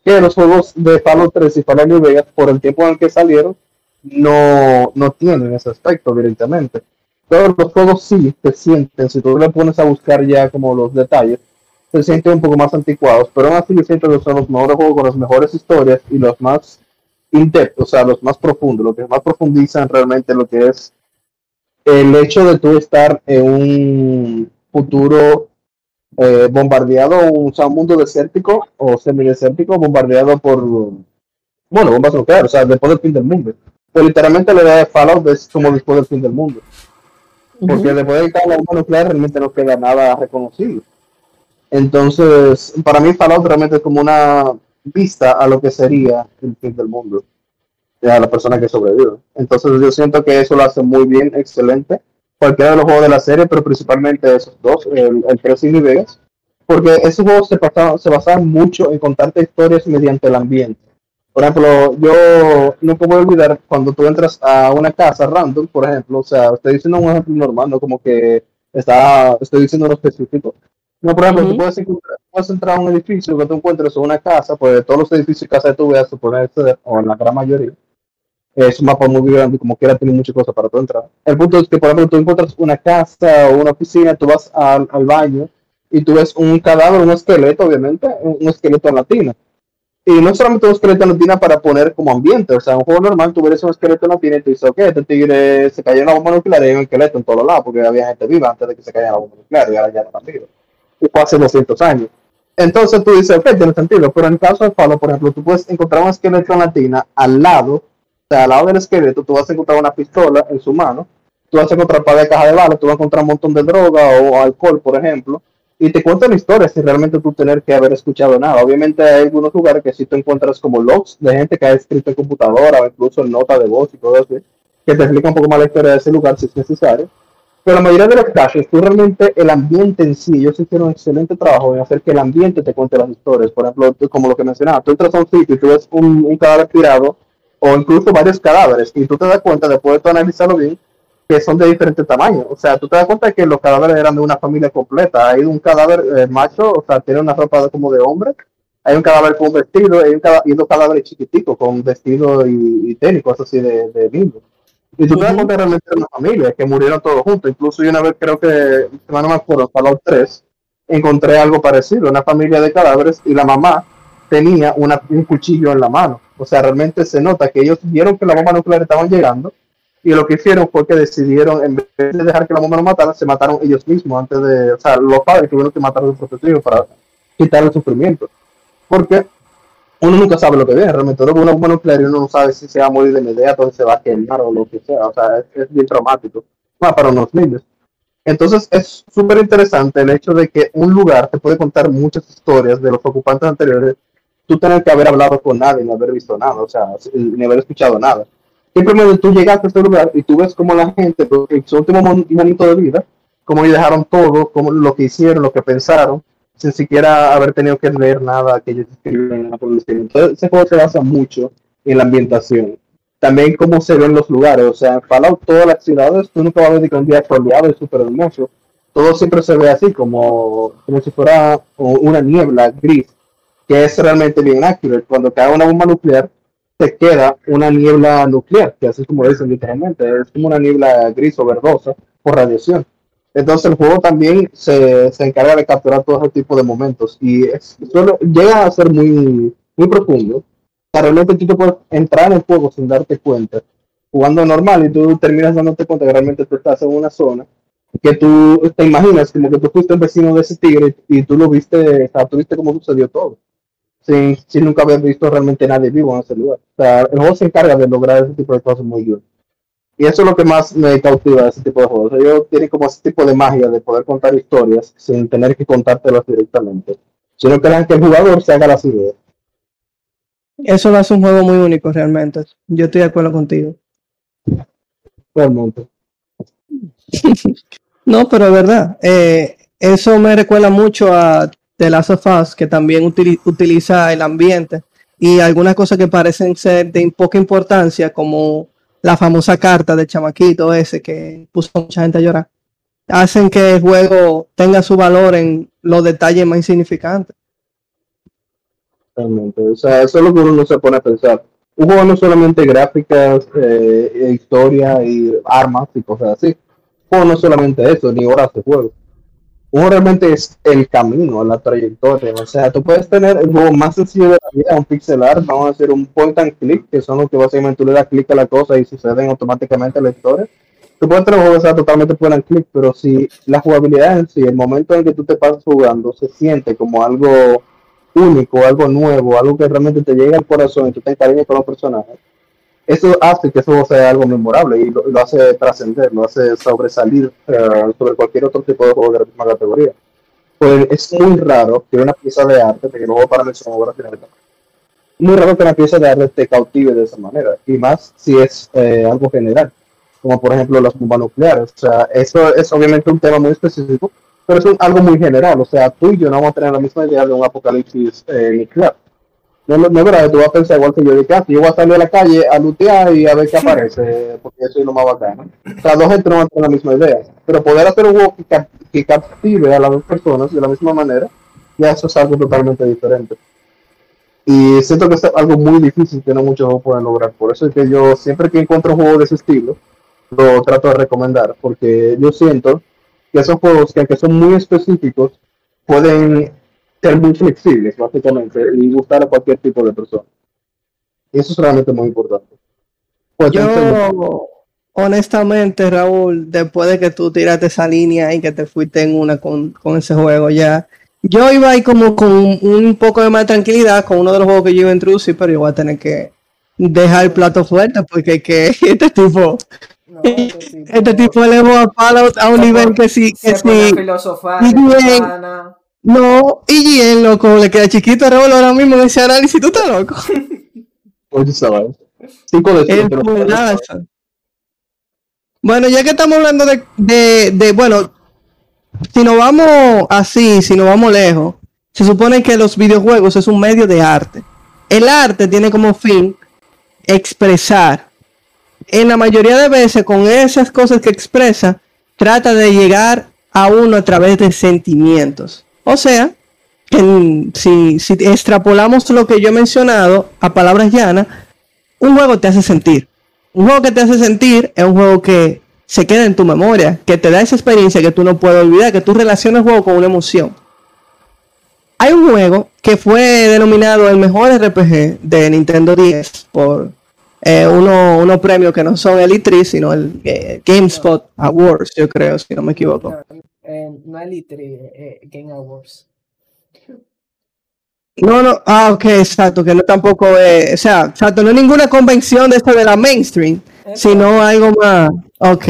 que los juegos de Fallout 3 y Fallout New por el tiempo en el que salieron, no, no tienen ese aspecto directamente. Pero los juegos sí se sienten, si tú le pones a buscar ya como los detalles, se sienten un poco más anticuados, pero aún así yo siento que son los mejores juegos con las mejores historias y los más in o sea, los más profundos, los que más profundizan realmente lo que es el hecho de tú estar en un futuro eh, bombardeado, o sea, un mundo desértico o semidesértico, bombardeado por, bueno, bombas nucleares, o sea, después del fin del mundo. Pero literalmente la idea de Fallout es como después del fin del mundo. Porque después de cada bomba nuclear realmente no queda nada reconocido. Entonces, para mí Fallout realmente es como una vista a lo que sería el fin del mundo, a la persona que sobrevive. Entonces yo siento que eso lo hace muy bien, excelente, cualquiera de los juegos de la serie, pero principalmente esos dos, el, el 3 y Vegas, porque esos juegos se, se basaban mucho en contarte historias mediante el ambiente. Por ejemplo, yo no puedo olvidar cuando tú entras a una casa random, por ejemplo, o sea, estoy diciendo un ejemplo normal, no como que está, estoy diciendo lo específico, no, por ejemplo, tú puedes, puedes, entrar a un edificio que tú encuentres o una casa, pues todos los edificios y casas que tú veas, suponerse, o en la gran mayoría, es un mapa muy grande, como quiera tiene muchas cosas para tu entrar. El punto es que, por ejemplo, tú encuentras una casa o una oficina, tú vas al, al baño y tú ves un cadáver, un esqueleto, obviamente, un, esqueleto en latina. Y no solamente un esqueleto en latina para poner como ambiente, o sea, un juego normal, tú ves un esqueleto en latina y tú dices, ok, este tigre se cayó en la bomba nuclear y hay un esqueleto en todos lados, porque había gente viva antes de que se cayera la bomba nuclear y ahora ya no están vivos y fue hace 200 años. Entonces tú dices, ok, tiene sentido, pero en el caso de Palo, por ejemplo, tú puedes encontrar un esqueleto en latina al lado, sea, al lado del esqueleto, tú vas a encontrar una pistola en su mano, tú vas a encontrar par de caja de balas, tú vas a encontrar un montón de droga o alcohol, por ejemplo, y te cuentan historias sin realmente tú tener que haber escuchado nada. Obviamente hay algunos lugares que sí tú encuentras como logs de gente que ha escrito en computadora o incluso en nota de voz y todo eso, que te explica un poco más la historia de ese lugar si es necesario pero la mayoría de los casos, tú realmente el ambiente en sí, ellos hicieron un excelente trabajo en hacer que el ambiente te cuente las historias. Por ejemplo, como lo que mencionaba, tú entras a un sitio y tú ves un, cadáver tirado o incluso varios cadáveres y tú te das cuenta, después de analizarlo bien, que son de diferentes tamaños. O sea, tú te das cuenta de que los cadáveres eran de una familia completa. Hay un cadáver eh, macho, o sea, tiene una ropa como de hombre. Hay un cadáver con vestido hay un y dos cadáveres chiquiticos con vestido y, y tenis, cosas así de, de y tú te das cuenta realmente de una familia, que murieron todos juntos. Incluso yo una vez creo que, no me acuerdo, Fallout 3, encontré algo parecido, una familia de cadáveres y la mamá tenía una, un cuchillo en la mano. O sea, realmente se nota que ellos vieron que la bomba nuclear estaban llegando y lo que hicieron fue que decidieron, en vez de dejar que la bomba no matara, se mataron ellos mismos antes de, o sea, los padres tuvieron que matar a sus propios para quitar el sufrimiento. Porque uno nunca sabe lo que viene, realmente luego una bomba nuclear y uno no sabe si se va a morir de inmediato, si se va a quemar o lo que sea, o sea, es, bien traumático, más para unos niños. Entonces es súper interesante el hecho de que un lugar te puede contar muchas historias de los ocupantes anteriores, tú tener que haber hablado con nadie, ni haber visto nada, o sea, ni haber escuchado nada. Simplemente tú llegaste a este lugar y tú ves como la gente, en su último momento de vida, cómo ellos dejaron todo, cómo lo que hicieron, lo que pensaron, sin siquiera haber tenido que leer nada que ellos escribieron en la publicidad. Entonces, ese juego se basa mucho en la ambientación. También cómo se ven los lugares. O sea, en Fallout, todas las ciudades, tú nunca vas a ver que un día soleado y súper hermoso. Todo siempre se ve así, como, como si fuera una niebla gris, que es realmente bien accurate. Cuando cae una bomba nuclear, te queda una niebla nuclear, que así como dicen literalmente. Es como una niebla gris o verdosa por radiación. Entonces el juego también se, se encarga de capturar todo ese tipo de momentos y es, llega a ser muy, muy profundo. O realmente tú te puedes entrar en el juego sin darte cuenta, jugando normal y tú terminas dándote cuenta que realmente tú estás en una zona que tú te imaginas como que tú fuiste el vecino de ese tigre y tú lo viste, o sea, tú viste cómo sucedió todo, sin, sin nunca haber visto realmente nadie vivo en ese lugar. O sea, el juego se encarga de lograr ese tipo de cosas muy bien. Y eso es lo que más me cautiva de ese tipo de juegos. Ellos tienen como ese tipo de magia de poder contar historias sin tener que contártelas directamente, sino que que el jugador se haga las ideas. Eso lo hace un juego muy único realmente. Yo estoy de acuerdo contigo. Realmente. no, pero es verdad. Eh, eso me recuerda mucho a The Last of Us, que también utiliza el ambiente y algunas cosas que parecen ser de poca importancia, como la famosa carta del chamaquito ese que puso mucha gente a llorar, hacen que el juego tenga su valor en los detalles más insignificantes. Realmente, o sea, eso es lo que uno se pone a pensar. Un juego no solamente gráficas, eh, historia y armas y cosas así. Un juego no solamente eso, ni horas de juego uno realmente es el camino, la trayectoria. O sea, tú puedes tener el juego más sencillo de la vida, un pixel art, vamos a hacer un point and click, que son los que básicamente tú le das clic a la cosa y suceden automáticamente la historia. tú puedes tener un juego que sea totalmente fuera en click, pero si la jugabilidad en sí, el momento en que tú te pasas jugando, se siente como algo único, algo nuevo, algo que realmente te llega al corazón y tú te encariñas con los personajes, eso hace que eso sea algo memorable y lo, hace trascender, lo hace sobresalir eh, sobre cualquier otro tipo de juego de la misma categoría. Pues es muy raro que una pieza de arte, que no para mencionar ahora muy raro que una pieza de arte te cautive de esa manera, y más si es eh, algo general, como por ejemplo las bombas nucleares. O sea, eso es obviamente un tema muy específico, pero es algo muy general. O sea, tú y yo no vamos a tener la misma idea de un apocalipsis eh, nuclear. No, no, es verdad, tú vas a pensar igual que yo, de que ah, yo voy a salir a la calle a lutear y a ver qué aparece, porque eso es lo más bacano. O sea, dos gente no van la misma idea. Pero poder hacer un juego que, captive a las dos personas de la misma manera, ya eso es algo totalmente diferente. Y siento que es algo muy difícil que no muchos juegos pueden lograr. Por eso es que yo siempre que encuentro un juego de ese estilo, lo trato de recomendar, porque yo siento que esos juegos que aunque son muy específicos, pueden ser muy flexibles, básicamente, y gustar a cualquier tipo de persona. Y eso es realmente muy importante. Pues Yo, honestamente, Raúl, después de que tú tiraste esa línea y que te fuiste en una con, ese juego, ya. Yo iba ahí como con un poco de más tranquilidad con uno de los juegos que yo iba a introducir, pero yo voy a tener que dejar el plato fuerte porque que este tipo este tipo elevó a Fallout a un nivel que sí que sí no, y en loco, le queda chiquito a Revol ahora mismo en ese análisis, tú estás loco. Oye, sabes. Cinco de Bueno, ya que estamos hablando de, de, de, bueno, si nos vamos así, si nos vamos lejos, se supone que los videojuegos es un medio de arte. El arte tiene como fin expresar. En la mayoría de veces, con esas cosas que expresa, trata de llegar a uno a través de sentimientos. O sea, si, extrapolamos lo que yo he mencionado a palabras llanas, un juego te hace sentir. Un juego que te hace sentir es un juego que se queda en tu memoria, que te da esa experiencia que tú no puedes olvidar, que tú relacionas el juego con una emoción. Hay un juego que fue denominado el mejor RPG de Nintendo 10 por eh, unos premios que no son el E3, sino el eh, GameSpot Awards, yo creo, si no me equivoco no Elite eh, Game Awards. No, no, ah, ok, exacto, que no tampoco es, o sea, exacto, no es ninguna convención de esta de la mainstream, sino algo más, ok.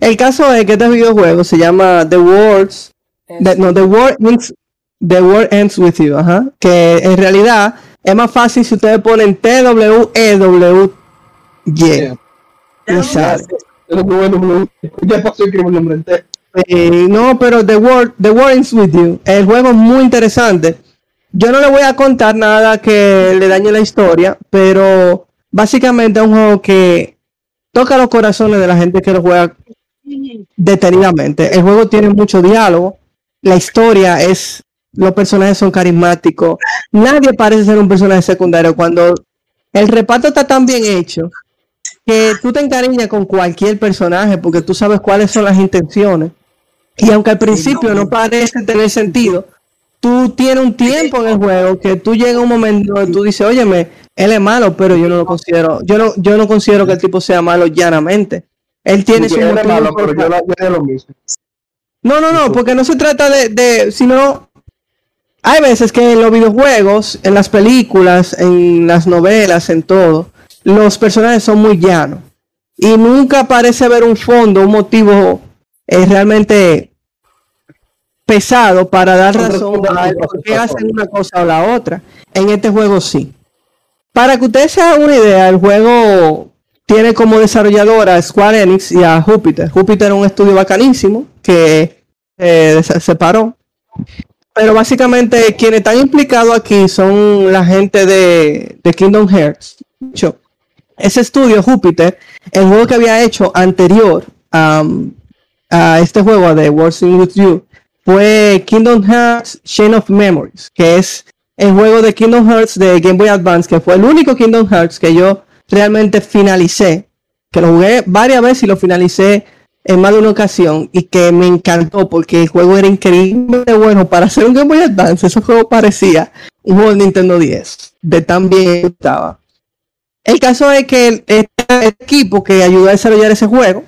El caso es que este videojuego se llama The Words, no, The World Ends, The World Ends With You, ajá, que en realidad es más fácil si ustedes ponen T-W-E-W-Y. Y sale. Ya pasó el nombre entero. Eh, no, pero The World, The World With You, el juego es muy interesante. Yo no le voy a contar nada que le dañe la historia, pero básicamente es un juego que toca los corazones de la gente que lo juega detenidamente. El juego tiene mucho diálogo, la historia es, los personajes son carismáticos, nadie parece ser un personaje secundario cuando el reparto está tan bien hecho que tú te encariñas con cualquier personaje porque tú sabes cuáles son las intenciones. Y aunque al principio no parece tener sentido, tú tienes un tiempo en el juego que tú llegas a un momento donde tú dices, óyeme, él es malo, pero yo no lo considero, yo no, yo no considero que el tipo sea malo llanamente. Él tiene su motivo. No, no, no, porque no se trata de, de, sino hay veces que en los videojuegos, en las películas, en las novelas, en todo, los personajes son muy llanos. Y nunca parece haber un fondo, un motivo es realmente pesado para dar razón a que hacen una cosa o la otra. En este juego sí. Para que ustedes se hagan una idea, el juego tiene como desarrolladora a Square Enix y a Jupiter. Jupiter es un estudio bacanísimo que eh, se separó. Pero básicamente quienes están implicados aquí son la gente de, de Kingdom Hearts. Ese estudio, Jupiter, el juego que había hecho anterior a a este juego de Working With You fue Kingdom Hearts Chain of Memories, que es el juego de Kingdom Hearts de Game Boy Advance, que fue el único Kingdom Hearts que yo realmente finalicé, que lo jugué varias veces y lo finalicé en más de una ocasión y que me encantó porque el juego era increíblemente bueno para hacer un Game Boy Advance. Ese juego parecía un juego Nintendo 10, de tan bien estaba. El caso es que el, este equipo que ayudó a desarrollar ese juego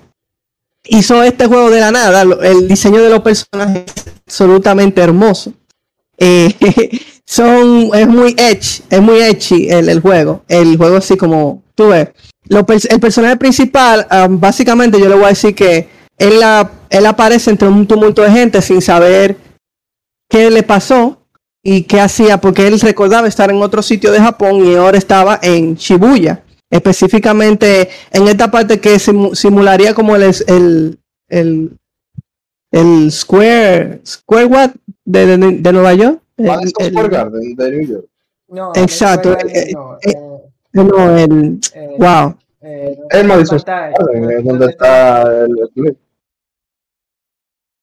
hizo este juego de la nada. El diseño de los personajes es absolutamente hermoso. Eh, son, es muy edge, es muy edgy el, el, juego. El juego así como, tú ves. el personaje principal, básicamente yo le voy a decir que él, él aparece entre un tumulto de gente sin saber qué le pasó y qué hacía, porque él recordaba estar en otro sitio de Japón y ahora estaba en Shibuya específicamente en esta parte que simularía como el, el, el, el Square, Square what de, de, de Nueva York. El, Square Garden de New York. No, exacto. Eh, no, eh, no, el, eh, wow. el Madison Square Garden, donde está el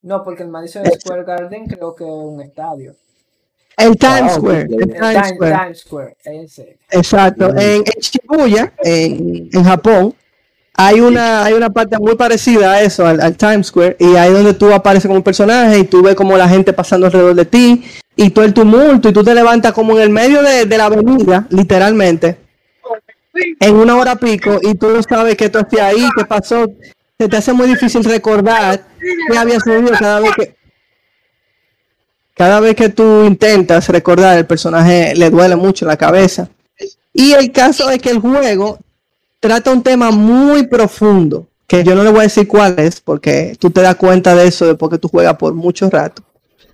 No, porque el Madison Square Garden creo que es un estadio. El Times Square. El Times Square. Exacto. En, Shibuya, en, Japón, hay una, hay una parte muy parecida a eso, al, Times Square, y ahí donde tú apareces como un personaje y tú ves como la gente pasando alrededor de ti y todo el tumulto y tú te levantas como en el medio de, la avenida, literalmente, en una hora pico y tú no sabes que tú estés ahí, qué pasó. Se te hace muy difícil recordar qué había sucedido cada vez que cada vez que tú intentas recordar el personaje le duele mucho la cabeza. Y el caso es que el juego trata un tema muy profundo, que yo no le voy a decir cuál es, porque tú te das cuenta de eso después que tú juegas por mucho rato.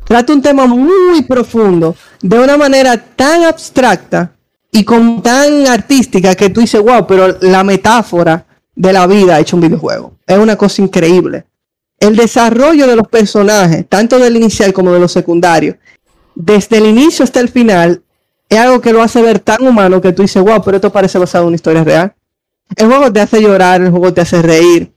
Trata un tema muy profundo, de una manera tan abstracta y con tan artística que tú dices, wow, pero la metáfora de la vida hecho un videojuego. Es una cosa increíble el desarrollo de los personajes, tanto del inicial como de los secundarios, desde el inicio hasta el final, es algo que lo hace ver tan humano que tú dices, wow, pero esto parece basado en una historia real. El juego te hace llorar, el juego te hace reír.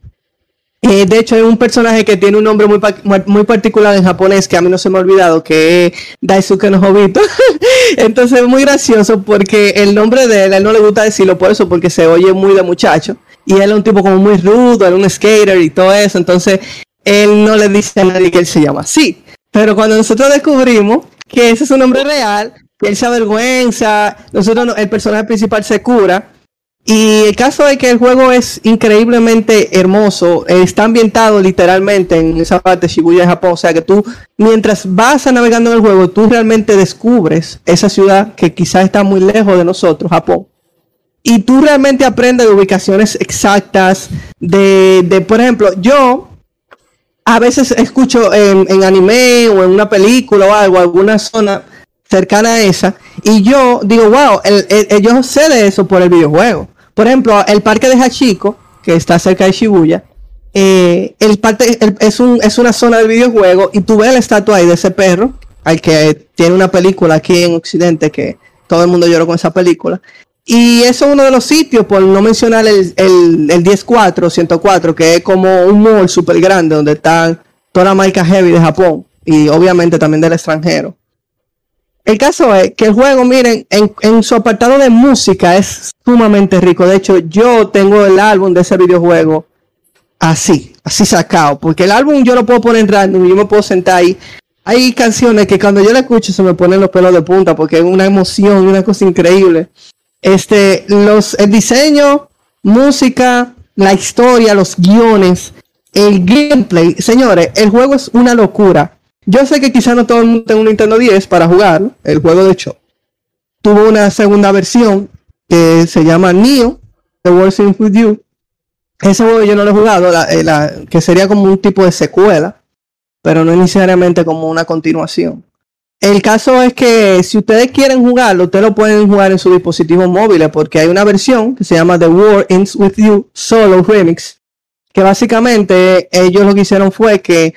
Eh, de hecho, hay un personaje que tiene un nombre muy, muy particular en japonés que a mí no se me ha olvidado, que es Daisuke no Hobito. Entonces es muy gracioso porque el nombre de él, él no le gusta decirlo por eso, porque se oye muy de muchacho. Y él es un tipo como muy rudo, es un skater y todo eso. Entonces él no le dice a nadie que él se llama así. Pero cuando nosotros descubrimos que ese es un nombre real, que él se avergüenza, nosotros el personaje principal se cura. Y el caso es que el juego es increíblemente hermoso, está ambientado literalmente en esa parte de Shibuya, Japón, o sea que tú mientras vas navegando en el juego, tú realmente descubres esa ciudad que quizás está muy lejos de nosotros, Japón. Y tú realmente aprendes de ubicaciones exactas, de, de por ejemplo, yo a veces escucho en, anime o en una película o algo, alguna zona cercana a esa, y yo digo, wow, el, yo sé de eso por el videojuego. Por ejemplo, el parque de Hachiko, que está cerca de Shibuya, eh, el parque es, un, es una zona del videojuego y tú ves la estatua ahí de ese perro, al que tiene una película aquí en Occidente que todo el mundo lloró con esa película. Y eso es uno de los sitios, por no mencionar el, el, el 104, 104, que es como un mall súper grande donde están toda la marca heavy de Japón y obviamente también del extranjero. El caso es que el juego, miren, en, en, su apartado de música es sumamente rico. De hecho, yo tengo el álbum de ese videojuego así, así sacado. Porque el álbum yo lo puedo poner en random y yo me puedo sentar ahí. Hay canciones que cuando yo la escucho se me ponen los pelos de punta porque es una emoción, una cosa increíble. Este, los, el diseño, música, la historia, los guiones, el gameplay. Señores, el juego es una locura. Yo sé que quizá no todo el mundo tenga un Nintendo 10 para jugar. El juego, de hecho, tuvo una segunda versión que se llama Neo, The World in With You. Ese juego yo no lo he jugado, eh, que sería como un tipo de secuela, pero no necesariamente como una continuación. El caso es que si ustedes quieren jugarlo, ustedes lo pueden jugar en su dispositivo móvil porque hay una versión que se llama The War Ends With You Solo Remix, que básicamente ellos lo que hicieron fue que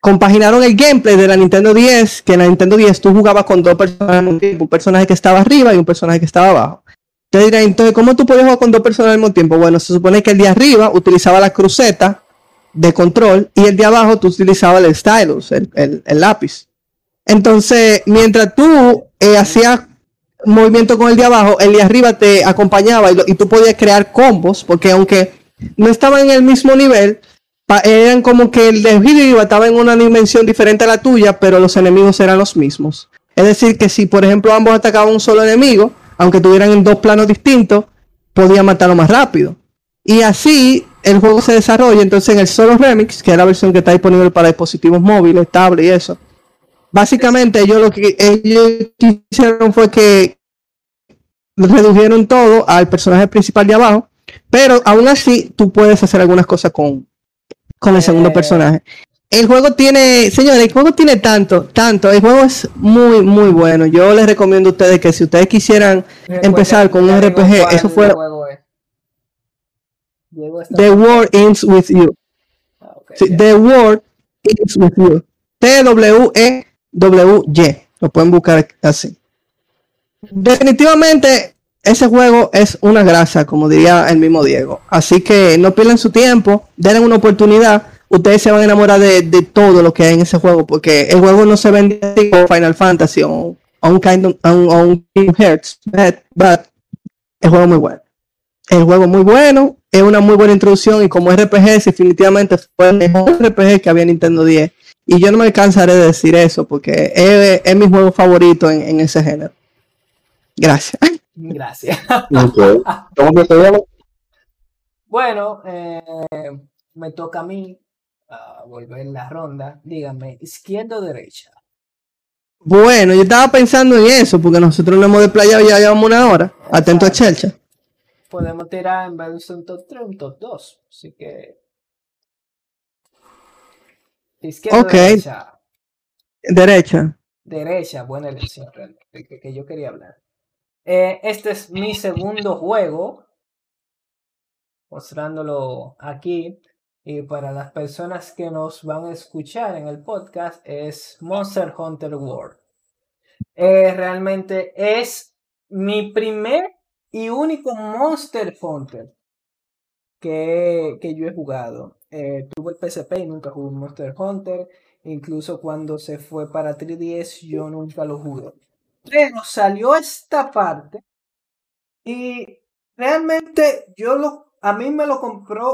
compaginaron el gameplay de la Nintendo 10, que en la Nintendo 10 tú jugabas con dos personajes un personaje que estaba arriba y un personaje que estaba abajo. Te dirán, entonces, ¿cómo tú puedes jugar con dos personas al mismo tiempo? Bueno, se supone que el de arriba utilizaba la cruceta de control y el de abajo tú utilizabas el stylus, el lápiz. Entonces, mientras tú eh, hacías movimiento con el de abajo, el de arriba te acompañaba y, tú podías crear combos, porque aunque no estaban en el mismo nivel, eran como que el de arriba estaba en una dimensión diferente a la tuya, pero los enemigos eran los mismos. Es decir, que si por ejemplo ambos atacaban un solo enemigo, aunque tuvieran en dos planos distintos, podía matarlo más rápido. Y así el juego se desarrolla entonces en el Solo Remix, que es la versión que está disponible para dispositivos móviles, tablet y eso. Básicamente ellos lo que ellos hicieron fue que redujeron todo al personaje principal de abajo, pero aún así tú puedes hacer algunas cosas con, con el segundo eh. personaje. El juego tiene, señores, el juego tiene tanto, tanto, el juego es muy, muy bueno. Yo les recomiendo a ustedes que si ustedes quisieran empezar con un RPG, eso fue... The World Ends With You. Ah, The World Ends With You. T-W-E-W-Y. Lo pueden buscar así. Definitivamente, ese juego es una grasa, como diría el mismo Diego. Así que no pierdan su tiempo, denle una oportunidad. Ustedes se van a enamorar de, todo lo que hay en ese juego, porque el juego no se vende como Final Fantasy o, un Kind of, un, Hearts, but, el juego muy bueno. El juego muy bueno, es una muy buena introducción y como RPG definitivamente fue el mejor RPG que había Nintendo 10. Y yo no me cansaré de decir eso porque es, mi juego favorito en ese género. Gracias. Gracias. Bueno, eh, me toca a mí volver la ronda. Dígame, ¿izquierda o derecha? Bueno, yo estaba pensando en eso, porque nosotros lo hemos desplayado ya llevamos una hora. Atento a Chelcha. Podemos tirar en vez de un top 3, un top 2. Así que. Izquierda derecha. Derecha. Derecha, buena elección, que yo quería hablar. Eh, este es mi segundo juego, mostrándolo aquí. Y para las personas que nos van a escuchar en el podcast, es Monster Hunter World. Eh, realmente es mi primer y único Monster Hunter que, que yo he jugado. Eh, tuve el PSP y nunca jugué Monster Hunter. Incluso cuando se fue para 3DS, yo nunca lo jugué. Pero salió esta parte y realmente yo lo, a mí me lo compró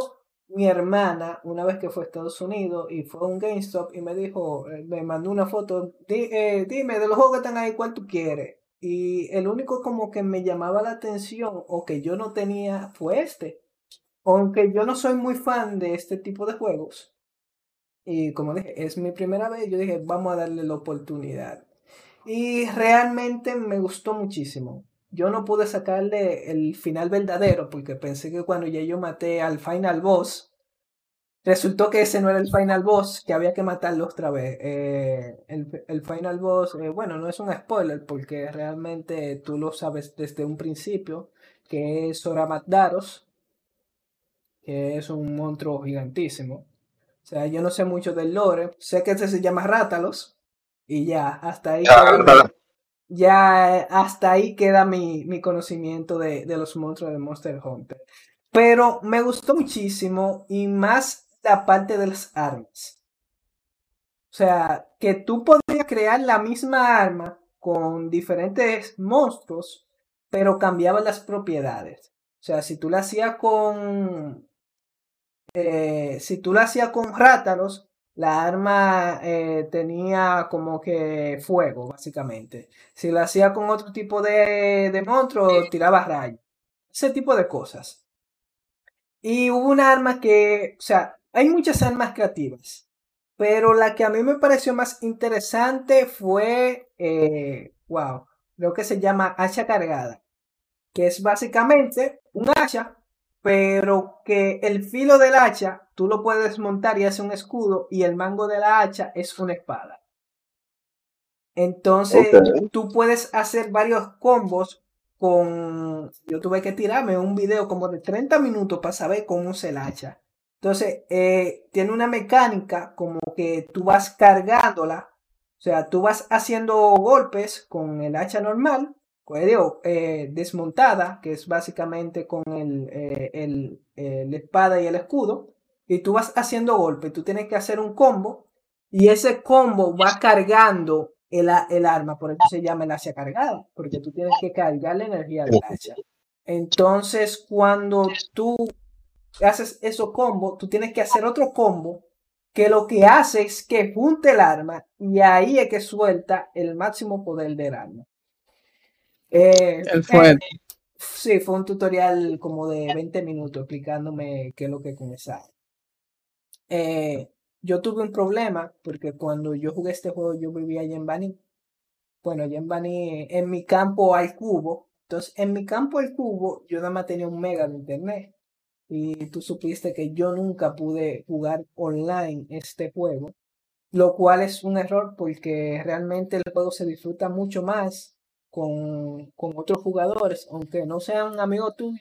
mi hermana una vez que fue a Estados Unidos y fue a un GameStop y me dijo, eh, me mandó una foto, eh, dime de los juegos que están ahí, ¿cuál tú quieres? Y el único como que me llamaba la atención o que yo no tenía fue este. Aunque yo no soy muy fan de este tipo de juegos. Y como dije, es mi primera vez, yo dije, vamos a darle la oportunidad. Y realmente me gustó muchísimo. Yo no pude sacarle el final verdadero porque pensé que cuando ya yo maté al final boss, resultó que ese no era el final boss, que había que matarlo otra vez. Eh, el, final boss, eh, bueno, no es un spoiler porque realmente tú lo sabes desde un principio, que es Daros, que es un monstruo gigantísimo. O sea, yo no sé mucho del lore, sé que ese se llama Rátalos, y ya, hasta ahí. Ya, hasta ahí queda mi, mi conocimiento de, de, los monstruos de Monster Hunter. Pero me gustó muchísimo y más la parte de las armas. O sea, que tú podrías crear la misma arma con diferentes monstruos, pero cambiaba las propiedades. O sea, si tú la hacías con. Eh, si tú la hacías con rátalos, la arma eh, tenía como que fuego, básicamente. Si lo hacía con otro tipo de, de monstruo, tiraba rayos. Ese tipo de cosas. Y hubo una arma que, o sea, hay muchas armas creativas. Pero la que a mí me pareció más interesante fue, eh, wow, lo que se llama hacha cargada. Que es básicamente un hacha pero que el filo del hacha tú lo puedes montar y hace un escudo y el mango de la hacha es una espada. Entonces tú puedes hacer varios combos con... Yo tuve que tirarme un video como de 30 minutos para saber cómo se el hacha. Entonces eh, tiene una mecánica como que tú vas cargándola. O sea, tú vas haciendo golpes con el hacha normal eh, desmontada, que es básicamente con el, eh, el, la espada y el escudo, y tú vas haciendo golpe, tú tienes que hacer un combo, y ese combo va cargando el, el arma, por eso se llama el hacha cargada, porque tú tienes que cargar la energía del hacha. Entonces, cuando tú haces eso combo, tú tienes que hacer otro combo que lo que hace es que junte el arma y ahí es que suelta el máximo poder del arma. Eh, el fuego. Sí, fue un tutorial como de 20 minutos explicándome qué es lo que comenzaba. Eh, yo tuve un problema porque cuando yo jugué este juego yo vivía allá en Bani. Bueno, allá en Bani, en mi campo hay cubo. Entonces, en mi campo hay cubo, yo nada más tenía un mega de internet. Y tú supiste que yo nunca pude jugar online este juego. Lo cual es un error porque realmente el juego se disfruta mucho más con, con otros jugadores, aunque no sean un amigo tuyo.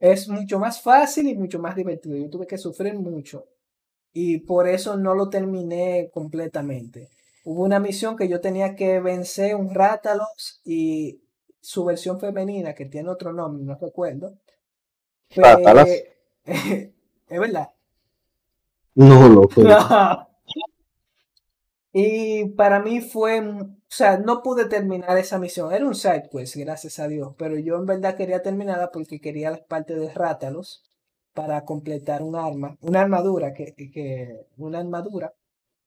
Es mucho más fácil y mucho más divertido. Yo tuve que sufrir mucho y por eso no lo terminé completamente. Hubo una misión que yo tenía que vencer un Rátalos y su versión femenina, que tiene otro nombre, no recuerdo. Es verdad. No, lo Y para mí fue, o sea, no pude terminar esa misión. Era un side quest, gracias a Dios. Pero yo en verdad quería terminarla porque quería las partes de Rátalos para completar un arma, una armadura, que, que, una armadura,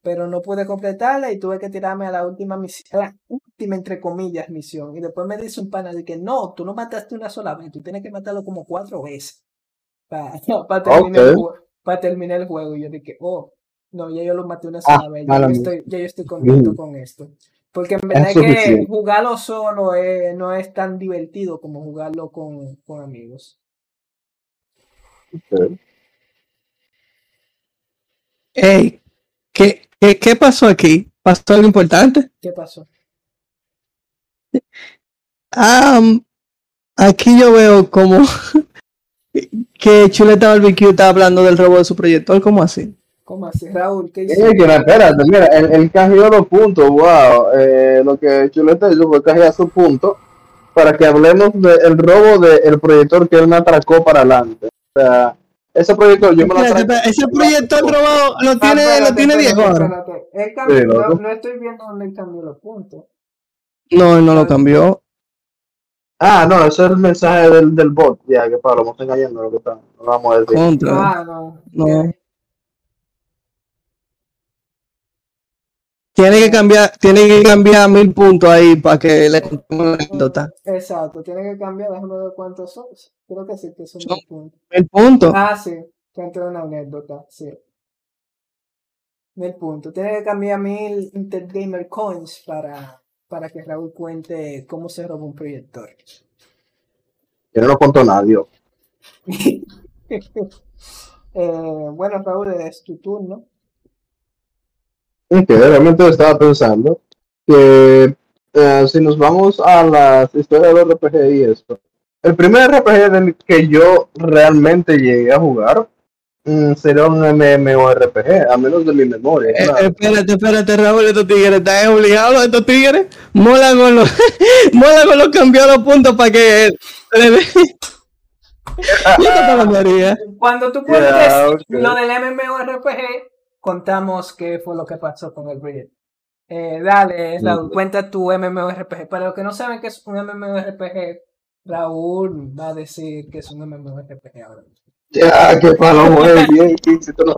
pero no pude completarla y tuve que tirarme a la última misión, la última entre comillas misión. Y después me dice un pana de que no, tú no mataste una sola vez, tú tienes que matarlo como cuatro veces para, para, terminar, el, para terminar el juego. Y yo dije, oh, no, ya yo lo maté una sola ah, vez, ya yo, estoy, ya yo estoy contento con esto. Porque en verdad es que jugarlo solo no es tan divertido como jugarlo con, con amigos. Hey, ¿qué, qué, pasó aquí? ¿Pasó algo importante? ¿Qué pasó? Um, aquí yo veo como que Chuleta Barbecue está hablando del robo de su proyector, ¿cómo así? ¿Cómo así, Raúl? ¿Qué hizo? espérate, mira, él, canjeó los puntos, wow. Eh, lo que Chuleta hizo fue canjear su punto para que hablemos del robo del proyector que él me atracó para adelante. O sea, ese proyecto yo me lo Ese proyecto robado lo ah, tiene, lo tiene viejo ahora. no, estoy viendo dónde él cambió los puntos. No, él no lo cambió. Ah, no, ese es el mensaje del, del bot. Ya, que Pablo, me está engañando lo que está. No vamos a decir. Contra. Ah, no. no. Tiene que cambiar, tiene que cambiar mil puntos ahí para que le contemos la anécdota. Exacto, tiene que cambiar, déjame ver cuántos son. Creo que sí, que son mil puntos. Mil puntos. Ah, sí, de una anécdota, sí. Mil puntos. Tiene que cambiar mil Intergamer Coins para, para que Raúl cuente cómo se roba un proyector. Yo no lo contó nadie. eh, bueno, Raúl, es tu turno que realmente estaba pensando que eh, si nos vamos a las historias de los RPG y esto, el primer RPG del que yo realmente llegué a jugar mm, sería un MMORPG, a menos de mi memoria. Eh, espérate, espérate, Raúl, estos tigres, ¿estás obligado estos tigres? Mola con los, mola con los cambiados puntos para que Cuando tú cuentes lo del MMORPG, contamos qué fue lo que pasó con el proyecto. Eh, dale, Raúl, cuenta tu MMORPG. Para los que no saben qué es un MMORPG, Raúl va a decir que es un MMORPG ahora. Ya, qué palo, muy bien, si tú no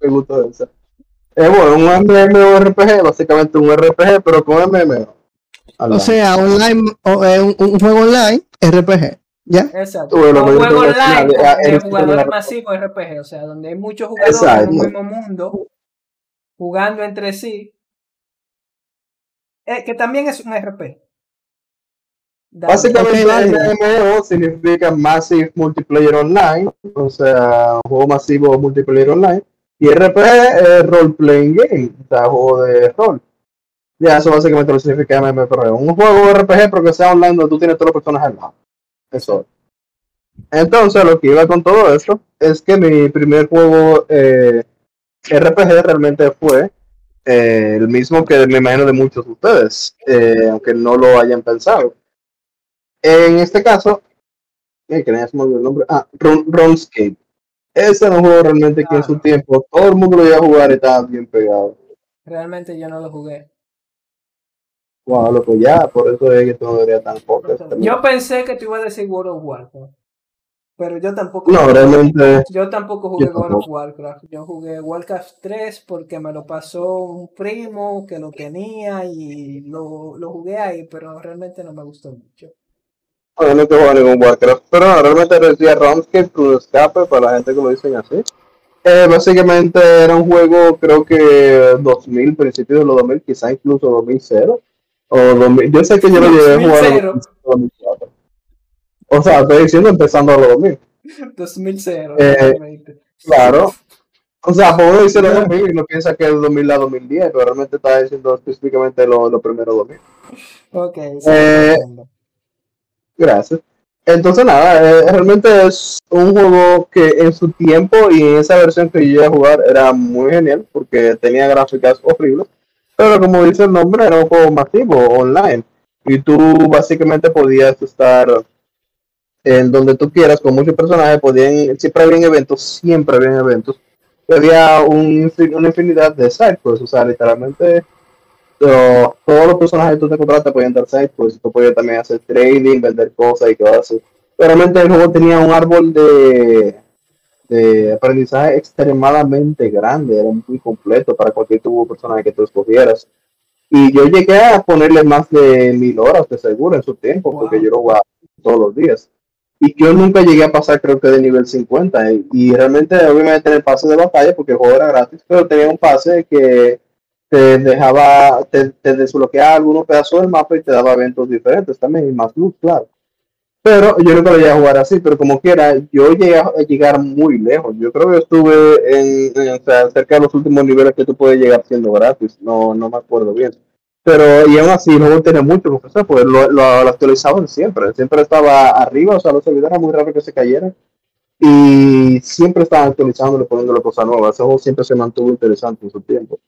me gustó eso. Eh, bueno, un MMORPG, básicamente un RPG, pero con MMO. O sea, online, eh, un, un, juego online, RPG. ¿Ya? Exacto. un juego online de jugadores masivos RPG, o sea, donde hay muchos jugadores en un mismo mundo jugando entre sí. Eh, que también es un RP. Básicamente, MMO significa Massive Multiplayer Online, o sea, un juego masivo multiplayer online. Y RPG es Role Playing Game, o sea, juego de rol. Ya, eso básicamente lo significa MMO. Un juego RPG, pero que sea online donde tú tienes todas las personas al lado. Eso. Entonces, lo que iba con todo esto es que mi primer juego eh, RPG realmente fue eh, el mismo que me imagino de muchos de ustedes, eh, aunque no lo hayan pensado. En este caso, eh, que el nombre, ah, RuneScape. Ese era un juego realmente que en su tiempo todo el mundo lo iba a jugar y estaba bien pegado. Realmente yo no lo jugué. Wow, loco, ya, por eso es que no tan poco. Yo pensé que te iba a decir World of Warcraft. Pero yo tampoco. No, realmente. Yo tampoco jugué World of Warcraft. Yo jugué Warcraft 3 porque me lo pasó un primo que lo tenía y lo, lo jugué ahí, pero realmente no me gustó mucho. No, no te juego ningún Warcraft, pero no, realmente decía RuneScape True Escape para la gente que lo dicen así. Eh, básicamente era un juego, creo que 2000, principios de los 2000, quizá incluso 2000 o 2000. Yo sé que yo lo llegué a jugar en 2004. O sea, estoy diciendo empezando a los 2000. 2000. Eh, claro. O sea, uno dice los 2000 y no piensa que es 2000 a 2010, pero realmente está diciendo específicamente los lo primeros 2000. Ok. Eh, gracias. Entonces, nada, eh, realmente es un juego que en su tiempo y en esa versión que yo iba a jugar era muy genial porque tenía gráficas horribles, pero como dice el nombre, era un juego masivo, online, y tú básicamente podías estar en donde tú quieras con muchos personajes, podían, siempre había eventos, siempre había eventos, había un, una infinidad de sites, pues, o sea, literalmente pero todos los personajes que tú te encontraste podían dar side pues tú podías también hacer trading, vender cosas y cosas así. Pero realmente el juego tenía un árbol de, de aprendizaje extremadamente grande, era muy completo para cualquier tipo de personaje que tú escogieras. Y yo llegué a ponerle más de mil horas de seguro en su tiempo, porque yo lo jugaba todos los días. Y yo nunca llegué a pasar, creo que de nivel 50. Y, realmente, obviamente, tener pase de batalla, porque el juego era gratis, pero tenía un pase que te dejaba, te, desbloqueaba algunos pedazos del mapa y te daba eventos diferentes también y más luz, claro. Pero yo nunca lo llegué a jugar así, pero como quiera, yo llegué a llegar muy lejos. Yo creo que estuve en, cerca de los últimos niveles que tú puedes llegar siendo gratis, no, no me acuerdo bien. Pero y aún así no tenía mucho que hacer, pues lo, lo, actualizaban siempre, siempre estaba arriba, o sea, los servidores era muy raro que se cayeran. Y siempre estaban actualizándolo, poniéndole cosas nuevas. Ese juego siempre se mantuvo interesante en su tiempo.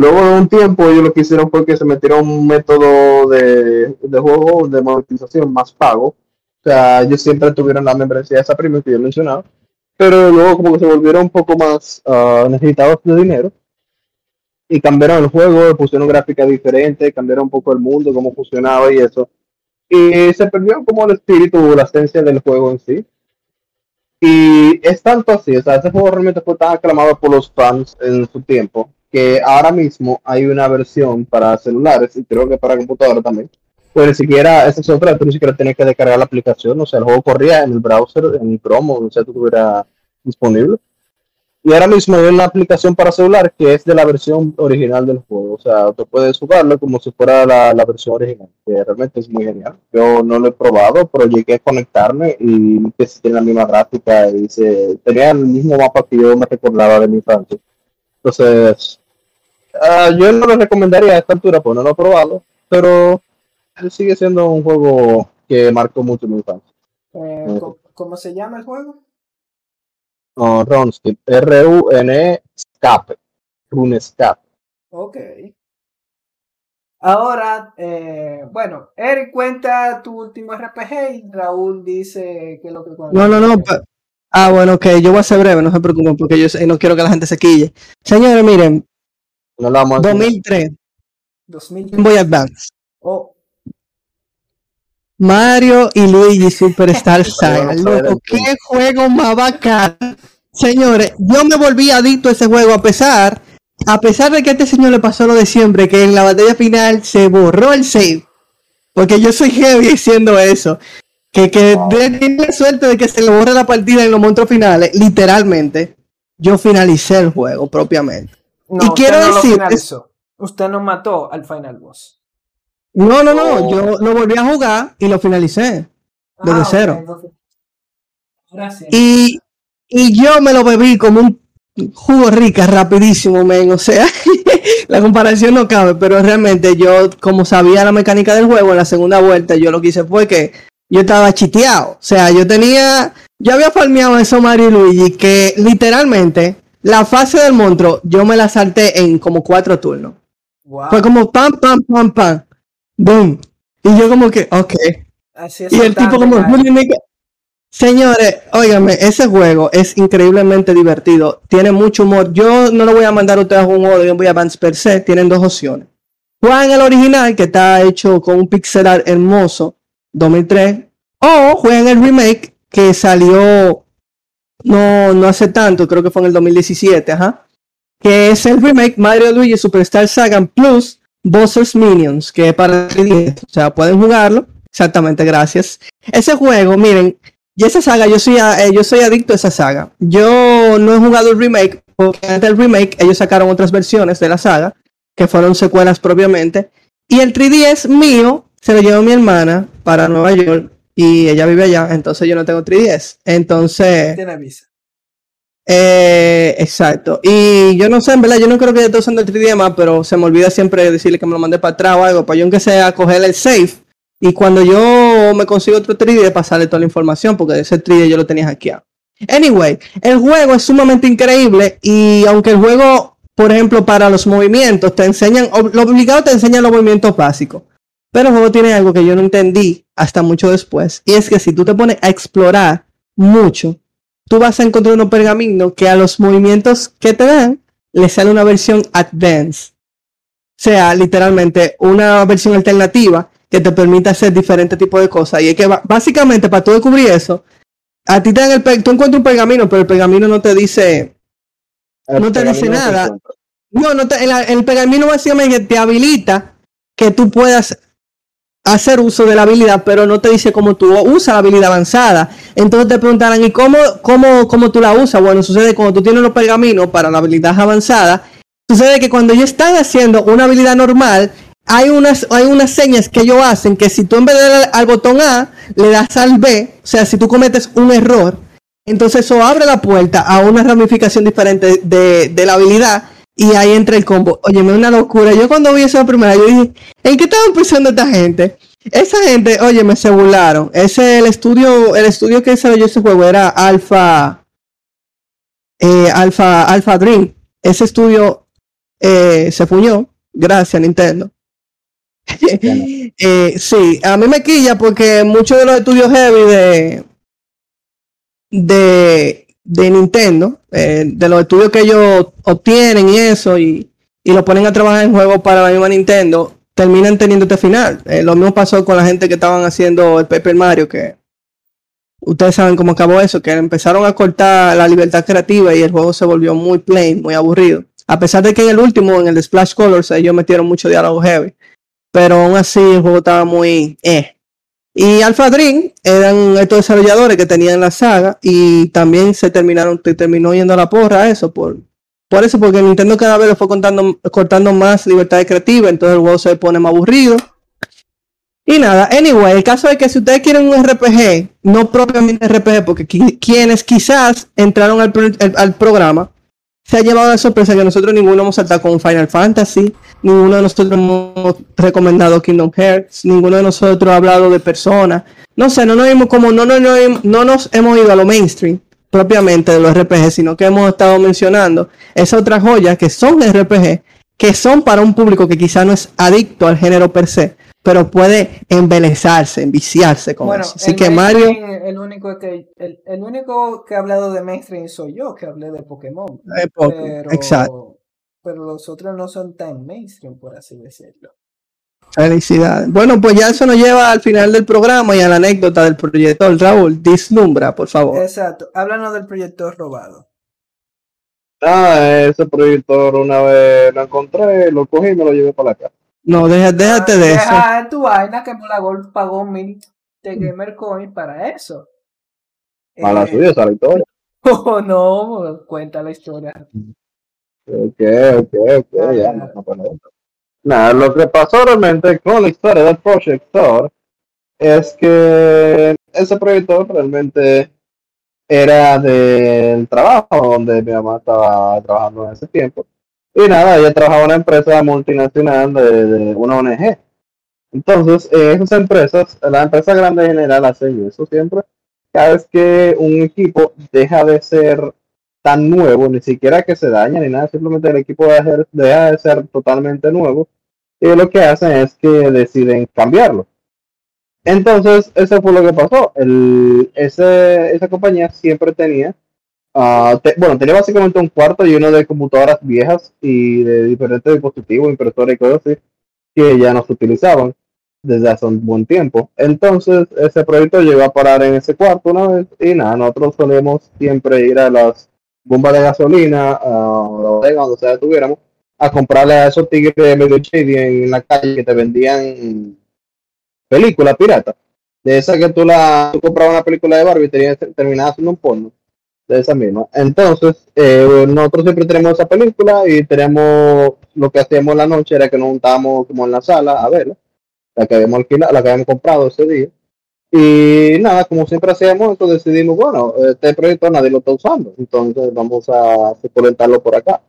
Luego de un tiempo ellos lo que hicieron fue que se metieron un método de, juego de monetización más pago. O sea, ellos siempre tuvieron la membresía de esa prima que yo mencionaba, pero luego como que se volvieron un poco más uh, necesitados de dinero y cambiaron el juego, pusieron gráficas diferentes, cambiaron un poco el mundo, cómo funcionaba y eso. Y se perdió como el espíritu, la esencia del juego en sí. Y es tanto así, o sea, ese juego realmente fue tan aclamado por los fans en su tiempo, que ahora mismo hay una versión para celulares y creo que para computadora también. Pues ni siquiera, esa es otra, tú ni siquiera tienes que descargar la aplicación, o sea, el juego corría en el browser, en Chrome, o sea, tuviera disponible. Y ahora mismo hay una aplicación para celular que es de la versión original del juego, o sea, tú puedes jugarlo como si fuera la, la versión original, que realmente es muy genial. Yo no lo he probado, pero llegué a conectarme y que tiene la misma gráfica y se, tenía el mismo mapa que yo me recordaba de mi infancia. Entonces, Uh, yo no lo recomendaría a esta altura, pues no lo he probado, pero sigue siendo un juego que marcó mucho mi infancia. Eh, ¿cómo, se llama el juego? No, Runescape, R-U-N-E, Escape, Runescape. Ok. Ahora, eh, bueno, Eric cuenta tu último RPG y Raúl dice que lo que... No, no, no. Ah, bueno, ok, yo voy a ser breve, no se preocupen, porque yo no quiero que la gente se quille. Señores, miren, no 2003. 2003. Game Boy Advance. Oh. Mario y Luigi Superstar Saga. Loco, qué juego más bacán. Señores, yo me volví adicto a ese juego a pesar, a pesar de que a este señor le pasó lo de siempre, que en la batalla final se borró el save. Porque yo soy heavy diciendo eso. Que, que tiene suerte de que se le borre la partida en los monstruos finales. Literalmente, yo finalicé el juego propiamente y quiero decir. Usted no mató al final boss. No, no, no. Oh. Yo lo volví a jugar y lo finalicé. Desde ah, cero. Y, y yo me lo bebí como un jugo rica, rapidísimo, men. O sea, la comparación no cabe, pero realmente yo, como sabía la mecánica del juego, en la segunda vuelta, yo lo que hice fue que yo estaba chiteado. O sea, yo tenía. Yo había farmeado eso Mario y Luigi, que literalmente la fase del monstruo, yo me la salté en como cuatro turnos. Fue como pam, pam, pam, pam. Boom. Y yo como que, ok. y el tipo como, señores, óigame, ese juego es increíblemente divertido. Tiene mucho humor. Yo no lo voy a mandar a ustedes a un juego de Game Boy Advance per se. Tienen dos opciones. Juegan el original, que está hecho con un pixel art hermoso, 2003. O juegan el remake, que salió no, no hace tanto, creo que fue en el 2017, ajá. Que es el remake Mario Luigi Superstar Saga Plus Bowser's Minions, que es para 3 O sea, pueden jugarlo Exactamente, gracias. Ese juego, miren, y esa saga, yo soy, eh, yo soy adicto a esa saga. Yo no he jugado el remake, porque antes del remake ellos sacaron otras versiones de la saga, que fueron secuelas propiamente. Y el 3DS mío se lo llevó mi hermana para Nueva York y ella vive allá, entonces yo no tengo 3DS. Entonces... Tiene visa. Eh, exacto. Y yo no sé, en verdad, yo no creo que esté usando el 3D más, pero se me olvida siempre decirle que me lo mande para atrás o algo, para yo aunque sea coger el safe. Y cuando yo me consigo otro 3D, pasarle toda la información, porque ese 3D yo lo tenía hackeado. Anyway, el juego es sumamente increíble y aunque el juego, por ejemplo, para los movimientos, te enseñan, lo obligado te enseñan los movimientos básicos. Pero el juego tiene algo que yo no entendí hasta mucho después. Y es que si tú te pones a explorar mucho, tú vas a encontrar unos pergaminos que a los movimientos que te dan le sale una versión advanced. O sea, literalmente una versión alternativa que te permite hacer diferentes tipos de cosas. Y es que básicamente para tú descubrir eso, a ti te dan el tú encuentras un pergamino, pero el pergamino no te dice, no te dice nada. No, no te, el, el pergamino básicamente te habilita que tú puedas hacer uso de la habilidad, pero no te dice cómo tú usas la habilidad avanzada. Entonces te preguntarán, ¿y cómo, cómo, cómo tú la usas? Bueno, sucede cuando tú tienes los pergaminos para la habilidad avanzada, sucede que cuando ellos están haciendo una habilidad normal, hay unas, hay unas señas que ellos hacen que si tú en vez de darle al botón A, le das al B, o sea, si tú cometes un error, entonces eso abre la puerta a una ramificación diferente de, de la habilidad y ahí entra el combo. Oye, me una locura. Yo cuando vi esa primera, yo dije, ¿en qué estaban pensando esta gente? Esa gente, oye, me se burlaron. Ese el estudio, el estudio que desarrolló ese juego era Alpha, eh, Alpha, Alpha Dream. Ese estudio eh, se fuñó. Gracias, Nintendo. eh, sí, a mí me quilla porque muchos de los estudios heavy de de Nintendo, eh, de los estudios que ellos obtienen y eso, y, y lo ponen a trabajar en juegos para la misma Nintendo, terminan teniendo este final. Eh, lo mismo pasó con la gente que estaban haciendo el Paper Mario, que ustedes saben cómo acabó eso, que empezaron a cortar la libertad creativa y el juego se volvió muy plain, muy aburrido. A pesar de que en el último, en el Splash Colors, ellos metieron mucho diálogo heavy. Pero aún así el juego estaba muy eh. Y Alpha Dream eran estos desarrolladores que tenían la saga y también se terminaron, te terminó yendo a la porra eso, por, por eso, porque Nintendo cada vez le fue contando, cortando más libertad creativa, entonces el juego se pone más aburrido. Y nada, anyway, el caso es que si ustedes quieren un RPG, no propiamente RPG, porque quienes quizás entraron al, al programa, se ha llevado la sorpresa que nosotros ninguno hemos saltado con Final Fantasy, ninguno de nosotros hemos recomendado Kingdom Hearts, ninguno de nosotros ha hablado de personas. No sé, no nos hemos como no, no, no, no nos hemos ido a lo mainstream propiamente de los RPG, sino que hemos estado mencionando esas otras joyas que son RPG, que son para un público que quizá no es adicto al género per se, pero puede embelezarse, enviciarse con eso. Así que Mario. El único que, el, el, único que ha hablado de mainstream soy yo, que hablé de Pokémon. pero, Exacto. Pero los otros no son tan mainstream, por así decirlo. Felicidades. Bueno, pues ya eso nos lleva al final del programa y a la anécdota del proyector. Raúl, dislumbra, por favor. Exacto. Háblanos del proyector robado. Ah, ese proyector una vez lo encontré, lo cogí y me lo llevé para la casa. No, déjate, déjate de eso. Deja tu vaina que Molagol pagó mil de Gamer Coin para eso. A la eh, suya, esa la historia. Oh, no, cuenta la historia. Ok, ok, ok, ya, no, no, Nada, lo que pasó realmente con la historia del proyector es que ese proyector realmente era del trabajo donde mi mamá estaba trabajando en ese tiempo. Y nada, ella trabajaba en una empresa multinacional de, una ONG. Entonces, esas empresas, la empresa grande en general hacen eso siempre. Cada vez que un equipo deja de ser tan nuevo, ni siquiera que se daña ni nada, simplemente el equipo deja, de ser totalmente nuevo. Y lo que hacen es que deciden cambiarlo. Entonces, eso fue lo que pasó. El, esa compañía siempre tenía Ah, bueno, tenía básicamente un cuarto lleno de computadoras viejas y de diferentes dispositivos, impresoras y cosas así, que ya no se utilizaban desde hace un buen tiempo. Entonces, ese proyecto llegó a parar en ese cuarto una vez y nada, nosotros solemos siempre ir a las bombas de gasolina, a la bodega, donde sea tuviéramos, a comprarle a esos tigres de medio shady en la calle que te vendían película pirata. De esa que tú la tú comprabas una película de Barbie y tenías, terminabas haciendo un porno. De esa misma. Entonces, eh, nosotros siempre tenemos esa película y tenemos lo que hacíamos la noche era que nos juntábamos como en la sala a verla, la que habíamos alquilado, la que habíamos comprado ese día. Y nada, como siempre hacíamos, entonces decidimos, bueno, este proyecto nadie lo está usando, entonces vamos a suplementarlo por acá.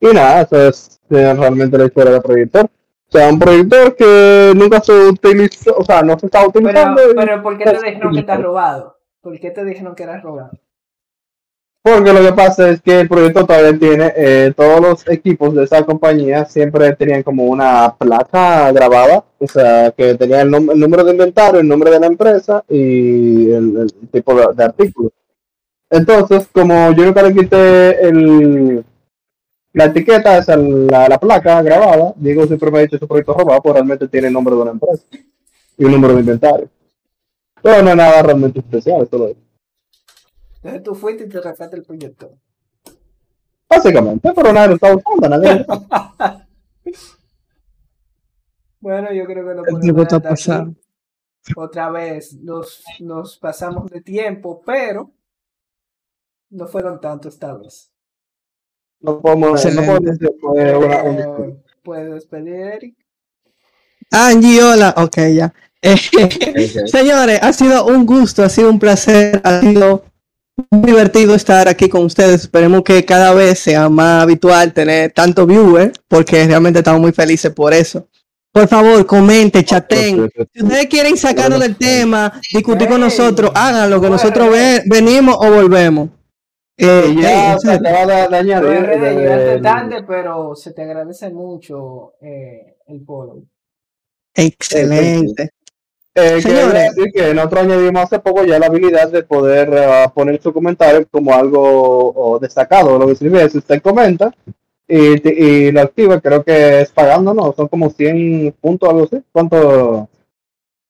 Y nada, eso es realmente la historia del proyector. O sea, un proyector que nunca se utilizó, o sea, no se estaba utilizando. Pero, pero ¿por qué te dijeron que está robado? ¿Por qué te dijeron que era robado? Porque lo que pasa es que el proyecto todavía tiene, eh, todos los equipos de esa compañía siempre tenían como una placa grabada, o sea, que tenía el, número de inventario, el nombre de la empresa y el, tipo de, artículo. Entonces, como yo nunca le quité el, la etiqueta, esa, la, la placa grabada, digo, siempre me ha dicho ese proyecto robado, pues realmente tiene el nombre de una empresa y un número de inventario. Pero no es nada realmente especial, esto lo es. Entonces tú fuiste y te rascaste el proyecto. Básicamente, pero nadie lo está usando, nadie. bueno, yo creo que lo podemos pasar. Otra vez nos, nos pasamos de tiempo, pero no fueron tanto esta vez. No podemos, no podemos ¿Puedo despedir, Eric? Angie, hola. Ok, ya. Señores, ha sido un gusto, ha sido un placer, ha sido muy divertido estar aquí con ustedes. Esperemos que cada vez sea más habitual tener tanto viewer, porque realmente estamos muy felices por eso. Por favor, comente, chaten. Si ustedes quieren sacarnos del tema, discutir con nosotros, háganlo, que nosotros venimos o volvemos. Eh, ya se de añadir. tarde, pero se te agradece mucho eh, el follow. Excelente. Eh, Señores, decir que nosotros añadimos hace poco ya la habilidad de poder uh, poner su comentario como algo destacado. Lo que significa si usted comenta y, y, lo activa, creo que es pagando, ¿no? Son como 100 puntos, algo así. ¿Cuánto?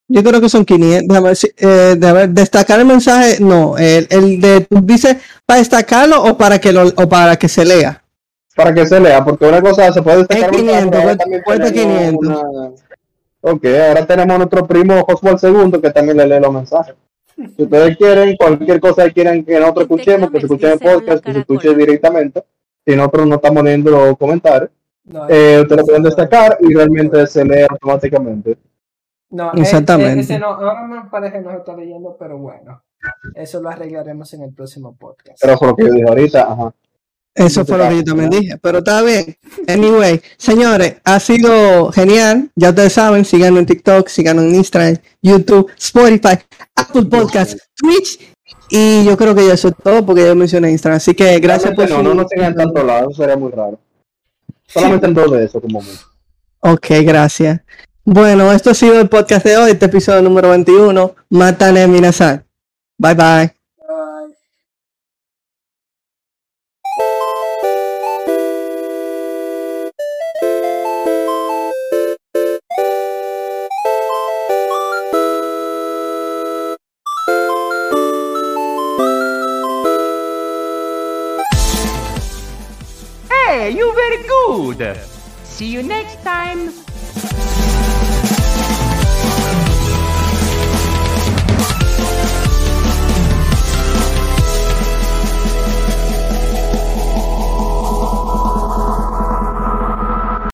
Yo creo que son 500. Déjame, eh, de destacar el mensaje, no. El, el de, dice para destacarlo o para que lo, o para que se lea. Para que se lea, porque una cosa se puede destacar. Es 500, cuesta 500. Ok, ahora tenemos a nuestro primo Josué segundo que también le lee los mensajes. Si ustedes quieren, cualquier cosa que quieran que nosotros escuchemos, que se escuche en podcast, que se escuche directamente, si nosotros no estamos leyendo los comentarios, eh, ustedes lo pueden destacar y realmente se lee automáticamente. No, eh, Exactamente. Ese no, ahora me parece que no se está leyendo, pero bueno, eso lo arreglaremos en el próximo podcast. Pero por lo que yo dije ahorita, ajá. Eso fue lo que yo también dije, pero está bien. Anyway, señores, ha sido genial. Ya ustedes saben, síganos en TikTok, síganos en Instagram, YouTube, Spotify, Apple Podcasts, Twitch. Y yo creo que ya eso es todo porque ya mencioné Instagram. Así que gracias por. No, no nos tengan en tanto lado, sería muy raro. Solamente en dos de eso, como mucho. Ok, gracias. Bueno, esto ha sido el podcast de hoy, este episodio número 21. Matane Minasan. Bye bye. See you next time.